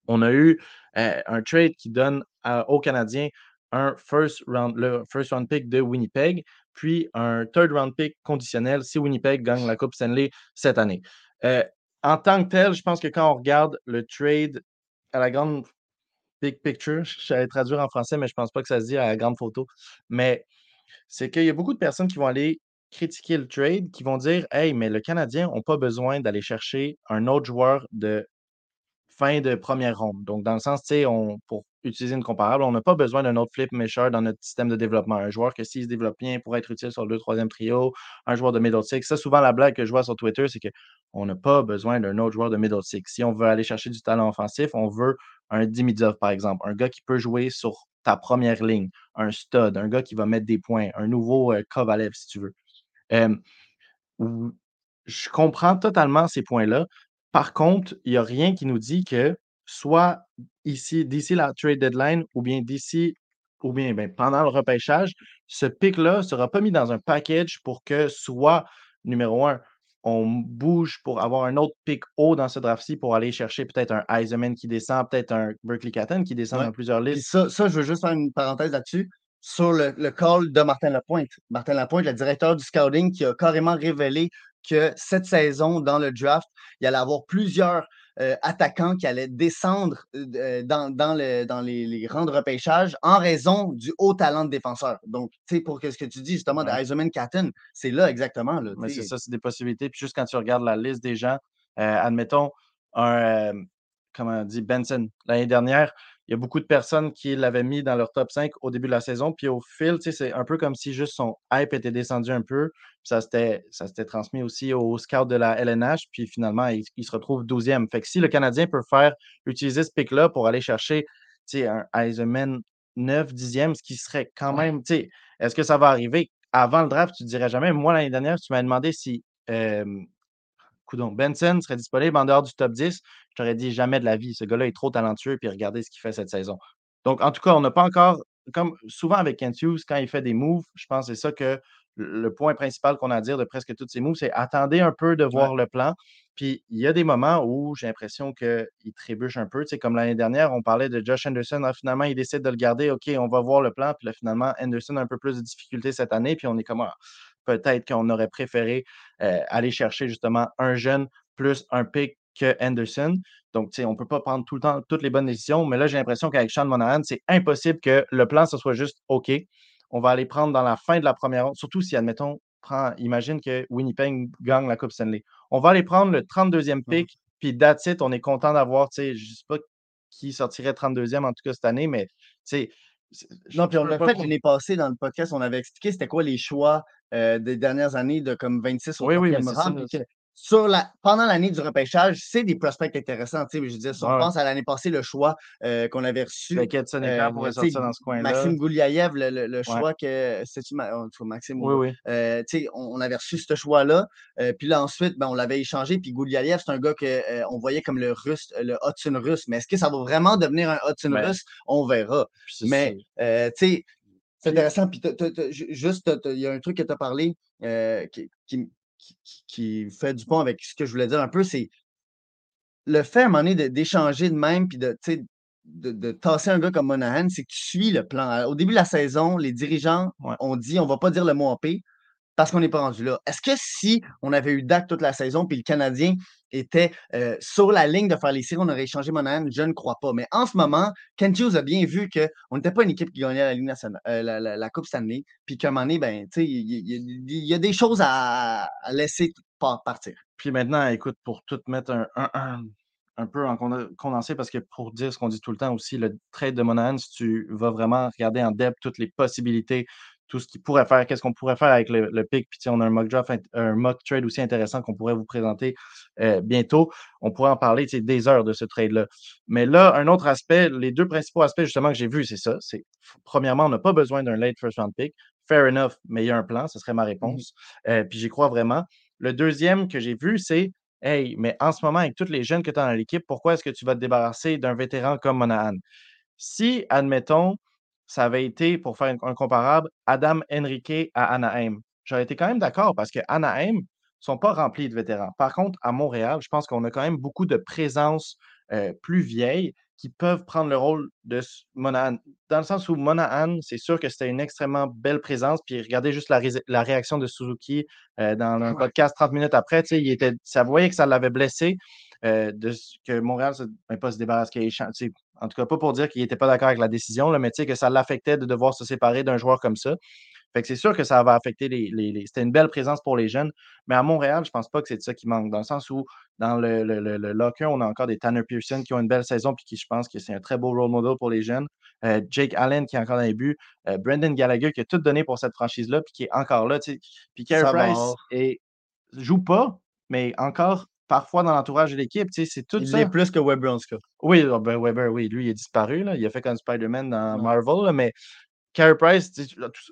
on a eu euh, un trade qui donne aux Canadiens un first round, le first round pick de Winnipeg, puis un third round pick conditionnel si Winnipeg gagne la Coupe Stanley cette année. en tant que tel, je pense que quand on regarde le trade à la grande big picture. J'allais traduire en français, mais je pense pas que ça se dit à la grande photo. Mais c'est qu'il y a beaucoup de personnes qui vont aller critiquer le trade, qui vont dire Hey, mais le Canadien n'a pas besoin d'aller chercher un autre joueur de fin de première ronde. Donc, dans le sens, tu sais, pour utiliser une comparable, on n'a pas besoin d'un autre flip measure dans notre système de développement. Un joueur que s'il se développe bien pourrait être utile sur le 2-3e trio, un joueur de middle six. Ça, souvent, la blague que je vois sur Twitter, c'est qu'on n'a pas besoin d'un autre joueur de middle six. Si on veut aller chercher du talent offensif, on veut un Dimidov, par exemple, un gars qui peut jouer sur ta première ligne, un stud, un gars qui va mettre des points, un nouveau euh, Kovalev, si tu veux. je comprends totalement ces points-là. Par contre, il n'y a rien qui nous dit que soit ici, d'ici la trade deadline ou bien d'ici ou bien ben, pendant le repêchage, ce pic-là ne sera pas mis dans un package pour que soit, numéro un, on bouge pour avoir un autre pic haut dans ce draft-ci pour aller chercher peut-être un Eisenman qui descend, peut-être un Berkeley Catton qui descend dans plusieurs listes. Ça, ça, je veux juste faire une parenthèse là-dessus. Sur le, le, call de Martin Lapointe. Martin Lapointe, le directeur du scouting, qui a carrément révélé que cette saison, dans le draft, il allait avoir plusieurs euh, attaquants qui allaient descendre euh, dans, dans, le, dans les, rangs de repêchage en raison du haut talent de défenseur. Donc, tu sais, pour ce que tu dis justement de Eisenman Catton, c'est là exactement. Là, c'est ça, c'est des possibilités. Puis juste quand tu regardes la liste des gens, euh, admettons, un, comment on dit, Benson, l'année dernière, il y a beaucoup de personnes qui l'avaient mis dans leur top 5 au début de la saison. Puis au fil, c'est un peu comme si juste son hype était descendu un peu. ça s'était transmis aussi au scout de la LNH. Puis finalement, il, se retrouve 12e. Fait que si le Canadien peut faire utiliser ce pic-là pour aller chercher un Eisenman 9, 10e, ce qui serait quand même. Est-ce que ça va arriver? Avant le draft, tu ne dirais jamais. Moi, l'année dernière, tu m'as demandé si Coudon. Benson serait disponible en dehors du top 10. Je t'aurais dit jamais de la vie. Ce gars-là est trop talentueux, puis regardez ce qu'il fait cette saison. Donc, en tout cas, on n'a pas encore, comme souvent avec Kent Hughes, quand il fait des moves, je pense que c'est ça que le point principal qu'on a à dire de presque tous ces moves, c'est attendez un peu de voir le plan. Puis il y a des moments où j'ai l'impression qu'il trébuche un peu. Tu sais, comme l'année dernière, on parlait de Josh Anderson. Ah, finalement, il décide de le garder. OK, on va voir le plan. Puis là, finalement, Anderson a un peu plus de difficultés cette année. Puis on est comme, ah, peut-être qu'on aurait préféré euh, aller chercher justement un jeune plus un pick que Anderson. Donc, on ne peut pas prendre tout le temps toutes les bonnes décisions, mais là, j'ai l'impression qu'avec Sean Monahan, c'est impossible que le plan, ce soit juste OK. On va aller prendre dans la fin de la première ronde, surtout si, admettons, prend, imagine que Winnipeg gagne la Coupe Stanley. On va aller prendre le 32e pick, puis that's it, on est content d'avoir, je ne sais pas qui sortirait 32e en tout cas cette année, mais tu sais, non, puis on l'a fait l'année passée dans le podcast, on avait expliqué c'était quoi les choix euh, des dernières années de comme 26 au oui, oui, sur la, pendant l'année du repêchage, c'est des prospects intéressants. Je veux dire, si on pense à l'année passée, le choix euh, qu'on avait reçu. Euh, pourrait sortir dans ce coin-là. Maxime Gouliaïev, le, choix que. C'est-tu Maxime? Oui, oui. Euh, on, on, avait reçu ce choix-là. Euh, puis là, ensuite, ben, on l'avait échangé. Puis Gouliaïev, c'est un gars qu'on voyait comme le russe, le Hudson russe. Mais est-ce que ça va vraiment devenir un Hudson ben, russe? On verra. Mais, tu sais, c'est intéressant. Puis juste, il y a un truc que tu as parlé qui, qui, qui, fait du pont avec ce que je voulais dire un peu, c'est le fait à un moment donné d'échanger de, même, puis de, de, de, tasser un gars comme Monahan, c'est que tu suis le plan. Au début de la saison, les dirigeants ont dit on va pas dire le mot en P parce qu'on n'est pas rendu là. Est-ce que si on avait eu DAC toute la saison, puis le Canadien était euh, sur la ligne de faire les séries, on aurait échangé Monahan? Je ne crois pas. Mais en ce moment, Ken Hughes a bien vu qu'on n'était pas une équipe qui gagnait la, Ligue euh, la, Coupe Stanley, puis qu'à un moment donné, ben, il y, a des choses à, laisser partir. Puis maintenant, écoute, pour tout mettre un, un, peu en condensé, parce que pour dire ce qu'on dit tout le temps aussi, le trade de Monahan, si tu vas vraiment regarder en depth toutes les possibilités tout ce qu'il pourrait faire, qu'est-ce qu'on pourrait faire avec le, pic. Puis on a un mock draft, un mock trade aussi intéressant qu'on pourrait vous présenter euh, bientôt. On pourrait en parler des heures de ce trade-là. Mais là, un autre aspect, les deux principaux aspects justement que j'ai vus, c'est ça. C'est premièrement, on n'a pas besoin d'un late first round pick. Fair enough, mais il y a un plan, ce serait ma mmh réponse. Euh, puis j'y crois vraiment. Le deuxième que j'ai vu, c'est Hey, mais en ce moment, avec tous les jeunes que tu as dans l'équipe, pourquoi est-ce que tu vas te débarrasser d'un vétéran comme Monahan? Si, admettons, ça avait été, pour faire un, comparable, Adam Henrique à Anaheim. J'aurais été quand même d'accord parce que Anaheim ne sont pas remplis de vétérans. Par contre, à Montréal, je pense qu'on a quand même beaucoup de présences euh, plus vieilles qui peuvent prendre le rôle de Monahan. Dans le sens où Monahan, c'est sûr que c'était une extrêmement belle présence. Puis regardez juste la, réaction de Suzuki euh, dans un podcast 30 minutes après. Il était, ça voyait que ça l'avait blessé. Euh, de que Montréal ne ben, pas se débarrasse, en tout cas pas pour dire qu'il n'était pas d'accord avec la décision, mais que ça l'affectait de devoir se séparer d'un joueur comme ça. Fait que c'est sûr que ça va affecter les. C'était une belle présence pour les jeunes. Mais à Montréal, je ne pense pas que c'est ça qui manque. Dans le sens où, dans le, le, locker, on a encore des Tanner Pearson qui ont une belle saison puis qui, je pense que c'est un très beau role model pour les jeunes. Euh, Jake Allen qui est encore dans les buts. Euh, Brendan Gallagher qui a tout donné pour cette franchise-là puis qui est encore là. Puis Carey Price ne joue pas, mais encore parfois dans l'entourage de l'équipe. C'est tout il est plus que Weber en tout cas. Oui, ah, ben Weber, oui, lui, il est disparu. Là. Il a fait comme Spider-Man dans Marvel, mais Carey Price,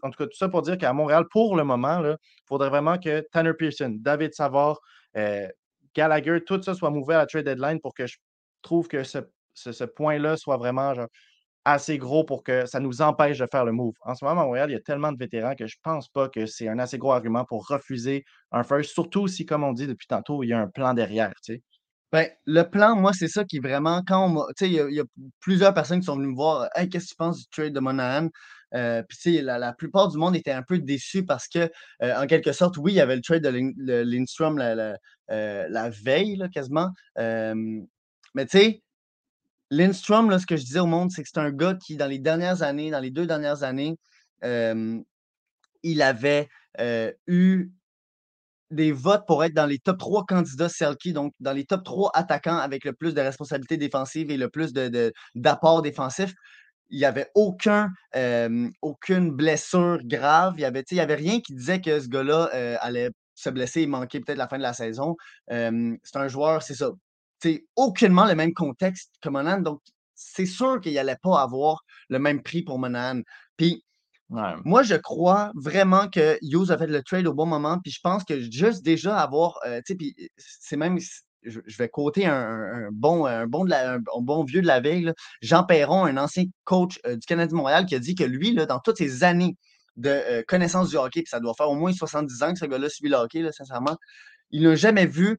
en tout cas, tout ça pour dire qu'à Montréal, pour le moment, il faudrait vraiment que Tanner Pearson, David Savard, euh, Gallagher, tout ça soit mouvé à la trade deadline pour que je trouve que ce, ce, point-là soit vraiment assez gros pour que ça nous empêche de faire le move. En ce moment, à Montréal, il y a tellement de vétérans que je ne pense pas que c'est un assez gros argument pour refuser un first, surtout si, comme on dit depuis tantôt, il y a un plan derrière. Ben, le plan, moi, c'est ça qui est vraiment. Quand on Tu sais, il y, a plusieurs personnes qui sont venues me voir Hey, qu'est-ce que tu penses du trade de Monahan? Euh, puis, sais, la, plupart du monde était un peu déçu parce que, euh, en quelque sorte, oui, il y avait le trade de Lindstrom la, euh, la, veille, quasiment. mais, tu sais, Lindstrom, là, ce que je disais au monde, c'est que c'est un gars qui, dans les dernières années, dans les deux dernières années, il avait eu des votes pour être dans les top 3 candidats Selkie, donc dans les top 3 attaquants avec le plus de responsabilités défensives et le plus d'apports de, défensifs. Il n'y avait aucun, aucune blessure grave. Il n'y avait, avait rien qui disait que ce gars-là allait se blesser et manquer peut-être la fin de la saison. c'est un joueur, c'est ça. C'est aucunement le même contexte que Monan. Donc, c'est sûr qu'il n'allait pas avoir le même prix pour Monan. Puis, moi, je crois vraiment que Hughes a fait le trade au bon moment. Puis je pense que juste déjà avoir, euh, tu sais, puis c'est même, je, vais coter un, bon, un, bon de un, bon vieux de la veille, Jean Perron, un ancien coach euh, du Canadien Montréal, qui a dit que lui, là, dans toutes ses années de euh, connaissance du hockey, puis ça doit faire au moins 70 ans que ce gars-là suit le hockey, là, sincèrement, il n'a jamais vu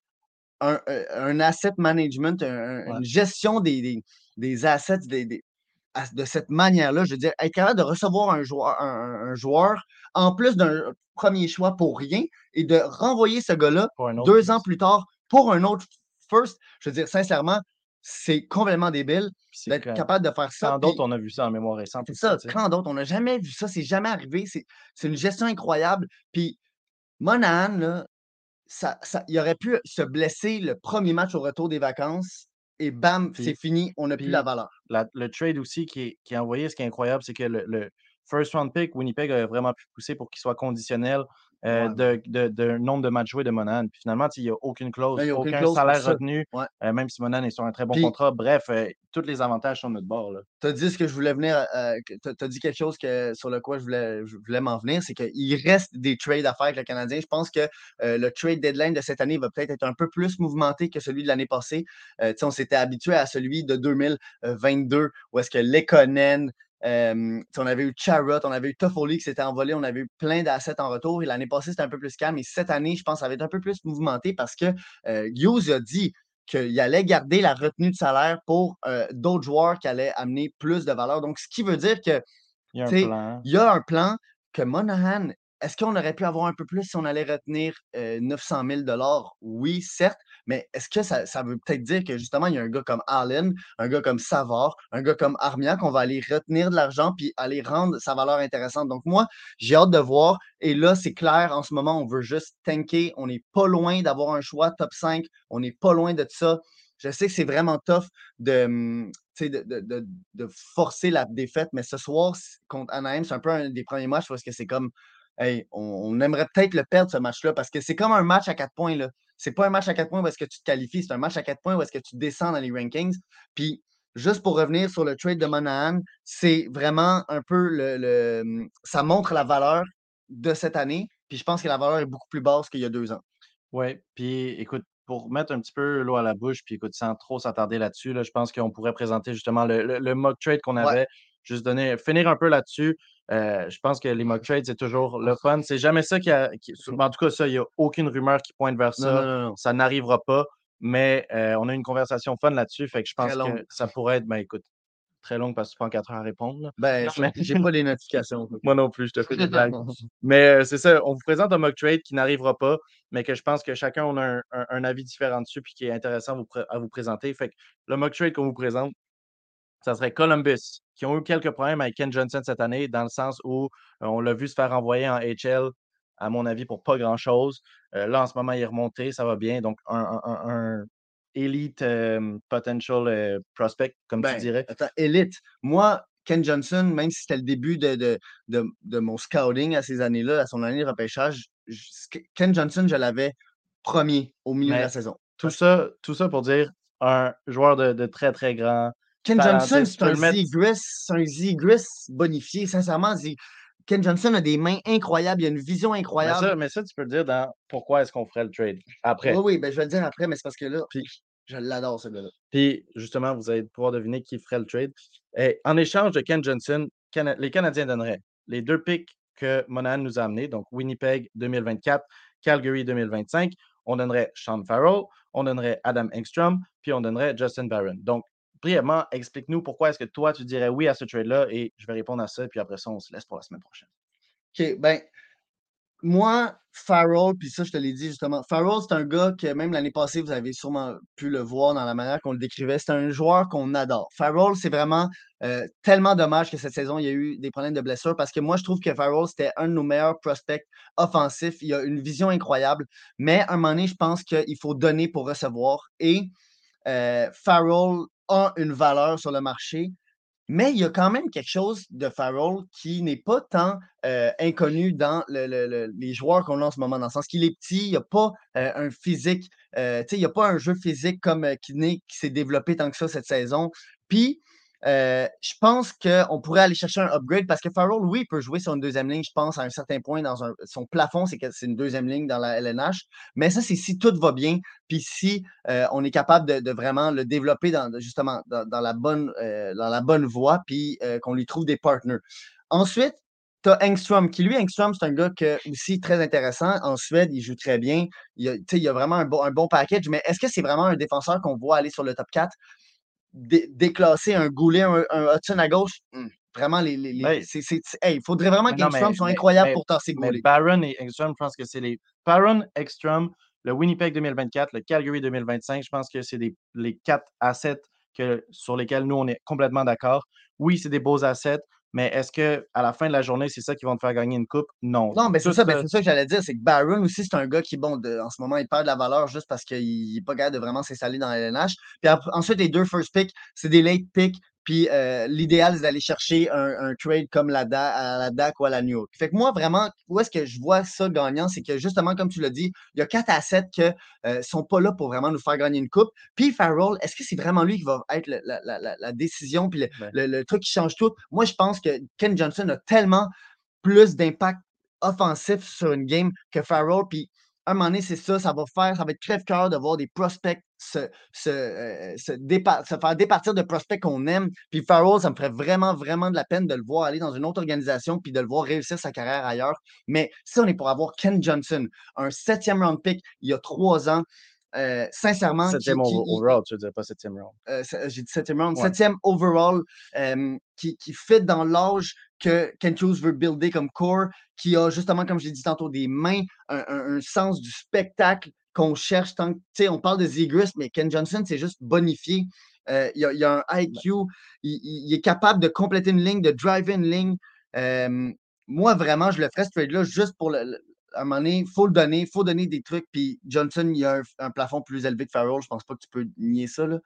un, asset management, une gestion des, des, assets, des, de cette manière-là, je veux dire, être capable de recevoir un joueur, un, joueur en plus d'un premier choix pour rien et de renvoyer ce gars-là deux ans plus tard pour un autre first, je veux dire, sincèrement, c'est complètement débile d'être capable de faire ça. Quand d'autres, on a vu ça en mémoire récente. C'est ça, quand d'autres, on n'a jamais vu ça, c'est jamais arrivé. C'est une gestion incroyable. Puis Monahan, là, ça, ça, il aurait pu se blesser le premier match au retour des vacances et bam, c'est fini, on n'a plus la valeur. le trade aussi qui est, qui est envoyé, ce qui est incroyable, c'est que le, first round pick, Winnipeg a vraiment pu pousser pour qu'il soit conditionnel euh, de, de, nombre de matchs joués de Monahan. Puis finalement, il n'y a aucune clause, ben, aucun salaire retenu, euh, même si Monahan est sur un très bon contrat. Bref, euh, tous les avantages sont de notre bord. Tu as dit ce que je voulais venir, tu as, dit quelque chose que, sur le quoi je voulais, je voulais m'en venir, c'est qu'il reste des trades à faire avec le Canadien. Je pense que le trade deadline de cette année va peut-être être un peu plus mouvementé que celui de l'année passée. on s'était habitué à celui de 2022, où est-ce que Lekonen, on avait eu Charrot, on avait eu Toffoli qui s'était envolé, on avait eu plein d'assets en retour. Et l'année passée, c'était un peu plus calme. Et cette année, je pense ça va être un peu plus mouvementé parce que euh, a dit qu'il allait garder la retenue de salaire pour d'autres joueurs qui allaient amener plus de valeur. Donc, ce qui veut dire que il y a un plan, que Monahan est-ce qu'on aurait pu avoir un peu plus si on allait retenir 900 000 Oui, certes, mais est-ce que ça, veut peut-être dire que justement, il y a un gars comme Allen, un gars comme Savard, un gars comme Armia qu'on va aller retenir de l'argent puis aller rendre sa valeur intéressante? Donc, moi, j'ai hâte de voir. Et là, c'est clair, en ce moment, on veut juste tanker. On n'est pas loin d'avoir un choix top 5. On n'est pas loin de ça. Je sais que c'est vraiment tough de, hum, de, forcer la défaite, mais ce soir, contre Anaheim, c'est un peu un des premiers matchs parce que c'est comme on, aimerait peut-être le perdre ce match-là parce que c'est comme un match à quatre points. Là. C'est pas un match à quatre points où est-ce que tu te qualifies, c'est un match à quatre points où est-ce que tu descends dans les rankings. Puis, juste pour revenir sur le trade de Monahan, c'est vraiment un peu le, mmh, Ça montre la valeur de cette année. Puis, je pense que la valeur est beaucoup plus basse qu'il y a deux ans. Oui, puis écoute, pour mettre un petit peu l'eau à la bouche, puis écoute, sans trop s'attarder là-dessus, là, je pense qu'on pourrait présenter justement le, mock trade qu'on avait. Juste donner, finir un peu là-dessus. Euh, je pense que les mock trades, c'est toujours le fun. C'est jamais ça qui a. en tout cas, ça, il n'y a aucune rumeur qui pointe vers ça. ça n'arrivera pas. Mais euh, on a une conversation fun là-dessus. Fait que je pense que ça pourrait être, ben écoute, très longue parce que tu prends 4 heures à répondre. Ben, j'ai pas les notifications. Moi non plus, je te fais des blagues. mais euh, c'est ça, on vous présente un mock trade qui n'arrivera pas, mais que je pense que chacun a un, avis différent dessus puis qui est intéressant à vous, présenter. Fait que le mock trade qu'on vous présente, ça serait Columbus, qui ont eu quelques problèmes avec Ken Johnson cette année, dans le sens où euh, on l'a vu se faire envoyer en HL, à mon avis, pour pas grand-chose. Euh, là, en ce moment, il est remonté, ça va bien. Donc, un, elite euh, potential prospect, comme tu ben, dirais. Attends, elite. Moi, Ken Johnson, même si c'était le début de, de, mon scouting à ces années-là, à son année de repêchage, Ken Johnson, je l'avais premier au milieu de la saison. Tout ça, tout ça pour dire un joueur de très, très grand Ken Johnson, c'est un Z-Gris bonifié. Sincèrement, Ken Johnson a des mains incroyables, il a une vision incroyable. Mais ça, tu peux le dire dans pourquoi est-ce qu'on ferait le trade? Après. Oui, oui, ben, je vais le dire après, mais c'est parce que là, puis, je l'adore, ce gars-là. Puis, justement, vous allez pouvoir deviner qui ferait le trade. Et en échange de Ken Johnson, les Canadiens donneraient les deux picks que Monahan nous a amenés, donc Winnipeg 2024, Calgary 2025. On donnerait Sean Farrell, on donnerait Adam Engstrom, puis on donnerait Justin Barron. Donc, brièvement, explique-nous pourquoi est-ce que toi, tu dirais oui à ce trade-là et je vais répondre à ça, puis après ça, on se laisse pour la semaine prochaine. OK, ben, moi, Farrell, puis ça, je te l'ai dit justement, Farrell, c'est un gars que même l'année passée, vous avez sûrement pu le voir dans la manière qu'on le décrivait. C'est un joueur qu'on adore. Farrell, c'est vraiment euh, tellement dommage que cette saison, il y a eu des problèmes de blessure parce que moi, je trouve que Farrell, c'était un de nos meilleurs prospects offensifs. Il a une vision incroyable, mais à un moment donné, je pense qu'il faut donner pour recevoir. Et euh, Farrell a une valeur sur le marché, mais il y a quand même quelque chose de Farrell qui n'est pas tant euh, inconnu dans les joueurs qu'on a en ce moment, dans le sens qu'il est petit, il n'y a pas euh, un physique, il n'y a pas un jeu physique comme qui, qui s'est développé tant que ça cette saison. Puis, euh, je pense qu'on pourrait aller chercher un upgrade parce que Farrell, oui, peut jouer sur une deuxième ligne, je pense, à un certain point. dans Son plafond, c'est que c'est une deuxième ligne dans la LNH. Mais ça, c'est si tout va bien, puis si euh, on est capable de, vraiment le développer dans, justement dans, la, bonne, euh, dans la bonne voie, puis qu'on lui trouve des partners. Ensuite, tu as Engstrom, qui lui, Engstrom, c'est un gars que, aussi très intéressant. En Suède, il joue très bien. Il a, a vraiment un un bon package, mais est-ce que c'est vraiment un défenseur qu'on voit aller sur le top 4? Déclasser un Goulet, un, Hudson à gauche, hmm, vraiment, les, les, il faudrait vraiment qu'Engstrom soit incroyable pour tasser Goulet. Baron et Engstrom, je pense que c'est les. Baron, Engstrom, le Winnipeg 2024, le Calgary 2025, je pense que c'est les quatre assets que, sur lesquels nous, on est complètement d'accord. Oui, c'est des beaux assets, mais est-ce qu'à la fin de la journée, c'est ça qui va te faire gagner une coupe? Non. Non, mais c'est ça, ben, ça que j'allais dire. C'est que Baron aussi, c'est un gars qui, bon, en ce moment, il perd de la valeur juste parce qu'il n'est pas capable de vraiment s'installer dans la LNH. Puis ensuite, les deux first picks, c'est des late picks. Puis euh, l'idéal, c'est d'aller chercher un, trade comme la, à la DAC ou à la New York. Fait que moi, vraiment, où est-ce que je vois ça gagnant, c'est que justement, comme tu l'as dit, il y a 4 à 7 qui ne sont pas là pour vraiment nous faire gagner une coupe. Puis Farrell, est-ce que c'est vraiment lui qui va être la, décision puis ben. le, truc qui change tout? Moi, je pense que Ken Johnson a tellement plus d'impact offensif sur une game que Farrell. Puis à un moment donné, c'est ça, ça va faire, ça va être crève-cœur de voir des prospects se, se, euh, se, faire départir de prospects qu'on aime. Puis Farrell, ça me ferait vraiment, vraiment de la peine de le voir aller dans une autre organisation puis de le voir réussir sa carrière ailleurs. Mais si on est pour avoir Ken Johnson, un septième round pick il y a trois ans, euh, sincèrement. Septième overall, tu veux dire, pas septième round? Euh, j'ai dit septième round. Septième overall qui, qui fit dans l'âge que Kent Hughes veut builder comme core, qui a justement, comme je l'ai dit tantôt, des mains, un, sens du spectacle qu'on cherche. Tant que, on parle de Zegris, mais Ken Johnson, c'est juste bonifié. Euh, il, y a, un IQ, il, est capable de compléter une ligne, de driver une ligne. Euh, moi, vraiment, je le ferais ce trade-là juste pour le, à un moment donné, il faut le donner, il faut donner des trucs. Puis Johnson, il a un, plafond plus élevé que Farrell. Je pense pas que tu peux nier ça. Là.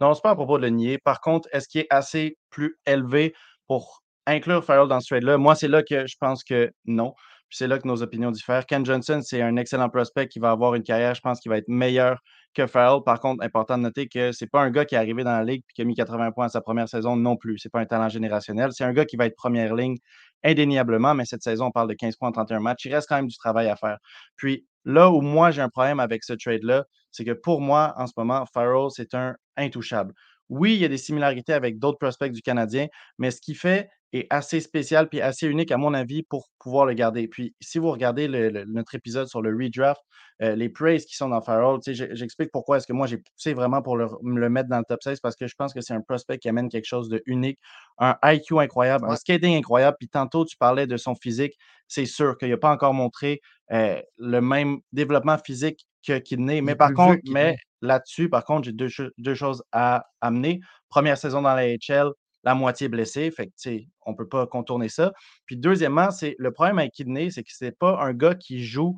Non, c'est pas à propos de le nier. Par contre, est-ce qu'il est assez plus élevé pour inclure Farrell dans ce trade-là, moi, c'est là que je pense que non. C'est là que nos opinions diffèrent. Ken Johnson, c'est un excellent prospect qui va avoir une carrière, je pense, qui va être meilleure que Farrell. Par contre, important de noter que c'est pas un gars qui est arrivé dans la ligue et qui a mis 80 points à sa première saison non plus. C'est pas un talent générationnel. C'est un gars qui va être première ligne indéniablement, mais cette saison, on parle de 15 points en 31 matchs. Il reste quand même du travail à faire. Puis là où moi, j'ai un problème avec ce trade-là, c'est que pour moi, en ce moment, Farrell, c'est un intouchable. Oui, il y a des similarités avec d'autres prospects du Canadien, mais ce qui fait est assez spécial puis assez unique, à mon avis, pour pouvoir le garder. Puis, si vous regardez notre épisode sur le redraft, euh, les praise qui sont dans Farrell, j'explique pourquoi est-ce que moi j'ai poussé vraiment pour le, le, mettre dans le top 16 parce que je pense que c'est un prospect qui amène quelque chose de unique, un IQ incroyable, un skating incroyable. Puis tantôt, tu parlais de son physique. C'est sûr qu'il n'a pas encore montré euh, le même développement physique que Kidney. Mais par contre, mais là-dessus, par contre, j'ai deux, deux, choses à amener. Première saison dans la HL, la moitié blessé. Fait que, on ne peut pas contourner ça. Puis deuxièmement, c'est le problème avec Kidney, c'est que ce n'est pas un gars qui joue,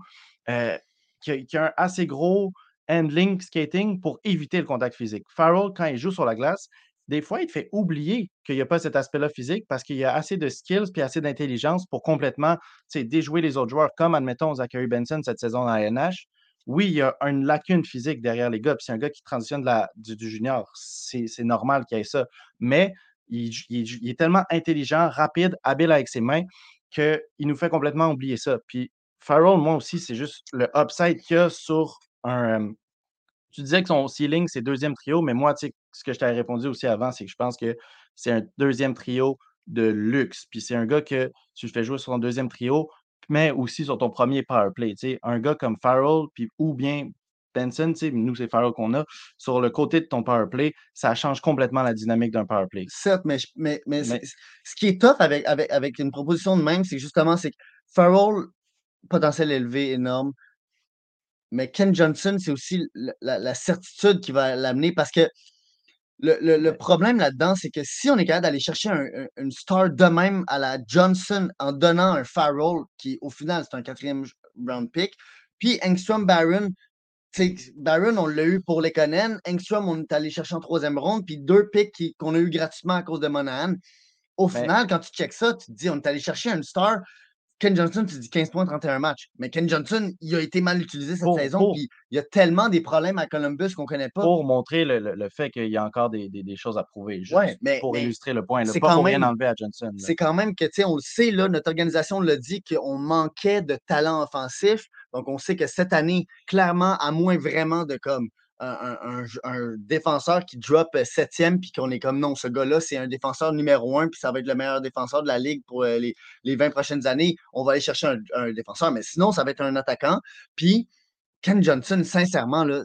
euh, qui, a, un assez gros handling skating pour éviter le contact physique. Farrell, quand il joue sur la glace, des fois, il te fait oublier qu'il n'y a pas cet aspect-là physique parce qu'il y a assez de skills puis assez d'intelligence pour complètement déjouer les autres joueurs, comme, admettons, Zachary Benson cette saison dans la NH. Oui, il y a une lacune physique derrière les gars, puis c'est un gars qui transitionne du, du, junior. C'est normal qu'il y ait ça. Mais il, est tellement intelligent, rapide, habile avec ses mains qu'il nous fait complètement oublier ça. Puis Farrell, moi aussi, c'est juste le upside qu'il y a sur un. tu disais que son ceiling, c'est deuxième trio, mais moi, tu sais, ce que je t'avais répondu aussi avant, c'est que je pense que c'est un deuxième trio de luxe. Puis c'est un gars que tu le fais jouer sur son deuxième trio, mais aussi sur ton premier power play. Un gars comme Farrell, puis ou bien Benson, nous, c'est Farrell qu'on a, sur le côté de ton power play, ça change complètement la dynamique d'un power play. Certes, mais, mais, mais, ce qui est tough avec, avec, avec une proposition de même, c'est justement, c'est que Farrell, potentiel élevé, énorme, mais Ken Johnson, c'est aussi la, certitude qui va l'amener parce que le, problème là-dedans, c'est que si on est capable d'aller chercher une star de même à la Johnson en donnant un Farrell, qui au final, c'est un quatrième round pick, puis Engstrom Barron, Baron, on l'a eu pour les Conan. Engstrom, on est allé chercher en troisième ronde. Puis deux picks qu'on a eu gratuitement à cause de Monahan. Au final, quand tu checks ça, tu te dis, on est allé chercher un star Ken Johnson, tu dis 15 points, 31 matchs. Mais Ken Johnson, il a été mal utilisé cette saison. Puis il y a tellement des problèmes à Columbus qu'on ne connaît pas. Pour montrer le, fait qu'il y a encore des, choses à prouver. Juste pour illustrer le point. C'est pas pour rien enlever à Johnson. C'est quand même que, tu sais, on le sait, là, notre organisation l'a dit qu'on manquait de talent offensif. Donc, on sait que cette année, clairement, à moins vraiment de comme un, défenseur qui drop euh, septième, puis qu'on est comme non, ce gars-là, c'est un défenseur numéro un, puis ça va être le meilleur défenseur de la ligue pour euh, les, les 20 prochaines années. On va aller chercher un, défenseur, mais sinon, ça va être un attaquant. Puis Ken Johnson, sincèrement, là,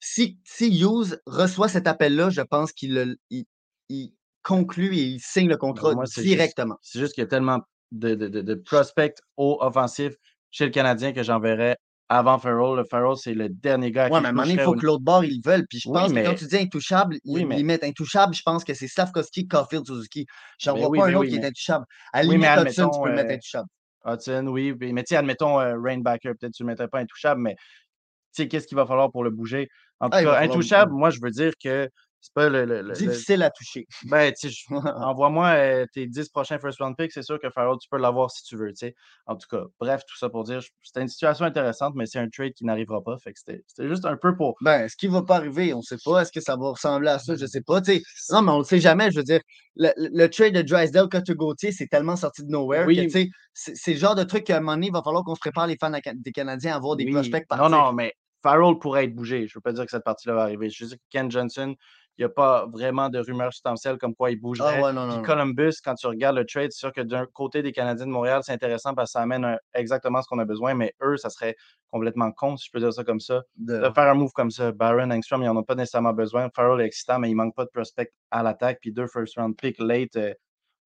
si, si Hughes reçoit cet appel-là, je pense qu'il il, conclut et il signe le contrat directement. C'est juste, qu'il y a tellement de, de, de, prospects haut offensifs chez le Canadien que j'enverrais avant Farrell. Le Farrell, c'est le dernier gars ouais, mais à un moment il faut que l'autre bord, ils veulent. Puis je pense que quand tu dis intouchable, oui, ils, mais... mettent intouchable. Je pense que c'est Slavkovski, Caulfield, Suzuki. Je n'en vois pas un autre qui est intouchable. À la limite, Hudson, tu peux le mettre euh, intouchable. Hudson, oui. Mais tu sais, admettons euh, Rainbacker, peut-être tu ne le mettrais pas intouchable, mais tu sais, qu'est-ce qu'il va falloir pour le bouger? En tout ah, cas, intouchable, moi, je veux dire que c'est pas le, Difficile à toucher. Ben, tu envoie-moi euh, tes 10 prochains first round picks, c'est sûr que Farrell, tu peux l'avoir si tu veux, tu sais. En tout cas, bref, tout ça pour dire, c'était une situation intéressante, mais c'est un trade qui n'arrivera pas. Fait que c'était juste un peu pour. Ben, ce qui va pas arriver, on sait pas. Est-ce que ça va ressembler à ça? Je sais pas, tu sais. Non, mais on le sait jamais. Je veux dire, le, trade de Drysdale Cutter Gauthier, c'est tellement sorti de nowhere oui. que, c'est le genre de truc qu'à un moment donné, il va falloir qu'on se prépare les fans des Canadiens à avoir des prospects partir. Non, non, mais Farrell pourrait être bougé. Je ne veux pas dire que cette partie-là va arriver. Je sais que Ken Johnson, n'y a pas vraiment de rumeurs substantielles comme quoi il ah bougerait. Ah Columbus, quand tu regardes le trade, c'est sûr que d'un côté des Canadiens de Montréal, c'est intéressant parce que ça amène exactement ce qu'on a besoin, mais eux, ça serait complètement con, si je peux dire ça comme ça, de, faire un move comme ça. Baron, Engstrom, ils n'en ont pas nécessairement besoin. Farrell est excitant, mais il ne manque pas de prospect à l'attaque. Puis deux first round pick late, euh,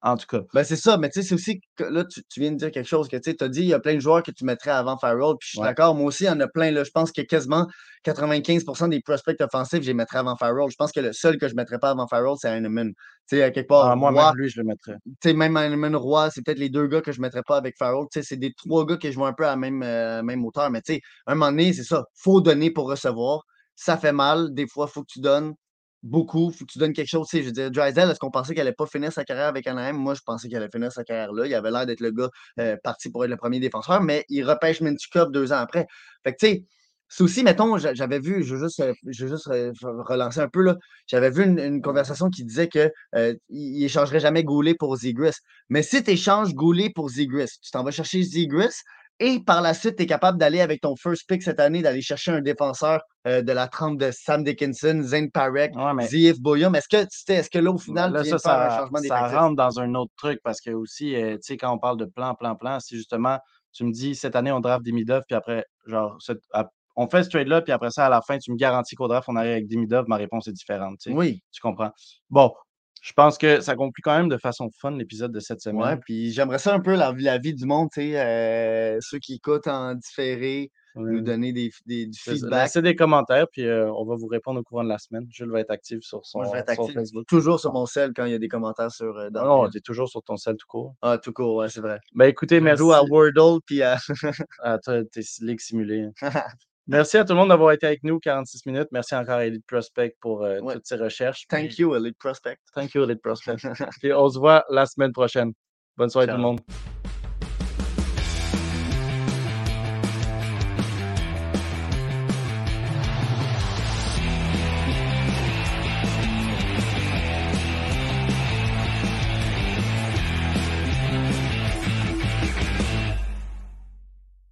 en tout cas. Ben, c'est ça, mais tu sais, c'est aussi que là, tu, viens de dire quelque chose que tu as dit, il y a plein de joueurs que tu mettrais avant Farrell, puis je suis d'accord, moi aussi, il y en a plein. Là, je pense que quasiment 95% des prospects offensifs, je les mettrais avant Farrell. Je pense que le seul que je ne mettrais pas avant Farrell, c'est Heinemann. Tu sais, quelque part. Ah, moi, même lui, je le mettrais. Tu sais, même Heinemann Roy, c'est peut-être les deux gars que je ne mettrais pas avec Farrell. Tu sais, c'est des trois gars que je vois un peu à la même, euh, même hauteur. Mais tu sais, un moment donné, c'est ça. faut donner pour recevoir. Ça fait mal. Des fois, il faut que tu donnes beaucoup. Faut que tu donnes quelque chose. Je veux dire, Drysdale, est-ce qu'on pensait qu'elle n'allait pas finir sa carrière avec Anaheim? Moi, je pensais qu'elle allait finir sa carrière là. Il avait l'air d'être le gars euh, parti pour être le premier défenseur, mais il repêche Mintukov deux ans après. Fait que, tu sais, c'est aussi, mettons, j'avais vu, je veux juste, euh, je juste euh, relancer un peu, là. J'avais vu une, conversation qui disait qu'il il échangerait jamais Goulet pour Zigris. Mais si tu échanges Goulet pour Zigris, tu t'en vas chercher Zigris, et par la suite, tu es capable d'aller avec ton first pick cette année, d'aller chercher un défenseur euh, de la trempe de Sam Dickinson, Zane Parek, ouais, Boyum. Est-ce que, est que là, au final, tu ça, un changement Ça rentre dans un autre truc parce que aussi, euh, tu sais, quand on parle de plan, plan, plan, si justement, tu me dis, cette année, on draft Demidov, puis après, genre, on fait ce trade-là, puis après ça, à la fin, tu me garantis qu'au draft, on arrive avec Demidov, ma réponse est différente. Oui. Tu comprends? Bon, je pense que ça conclut quand même de façon fun l'épisode de cette semaine. Ouais, puis j'aimerais ça un peu la, la vie du monde, tu sais, euh, ceux qui écoutent en différé, nous donner des, des, du feedback. C'est des commentaires, puis euh, on va vous répondre au courant de la semaine. Jules va être actif sur son Facebook. Toujours sur mon sel quand il y a des commentaires sur. Euh, non, tu es toujours sur ton sel tout court. Ah, tout court, ouais, c'est vrai. Ben écoutez, merci. à Wordle, puis à. ah, toi, t'es Ligue simulée. Merci à tout le monde d'avoir été avec nous 46 minutes. Merci encore à Elite Prospect pour euh, toutes ces recherches. Thank you, Elite Prospect. Thank you, Elite Prospect. Puis on se voit la semaine prochaine. Bonne soirée tout le monde.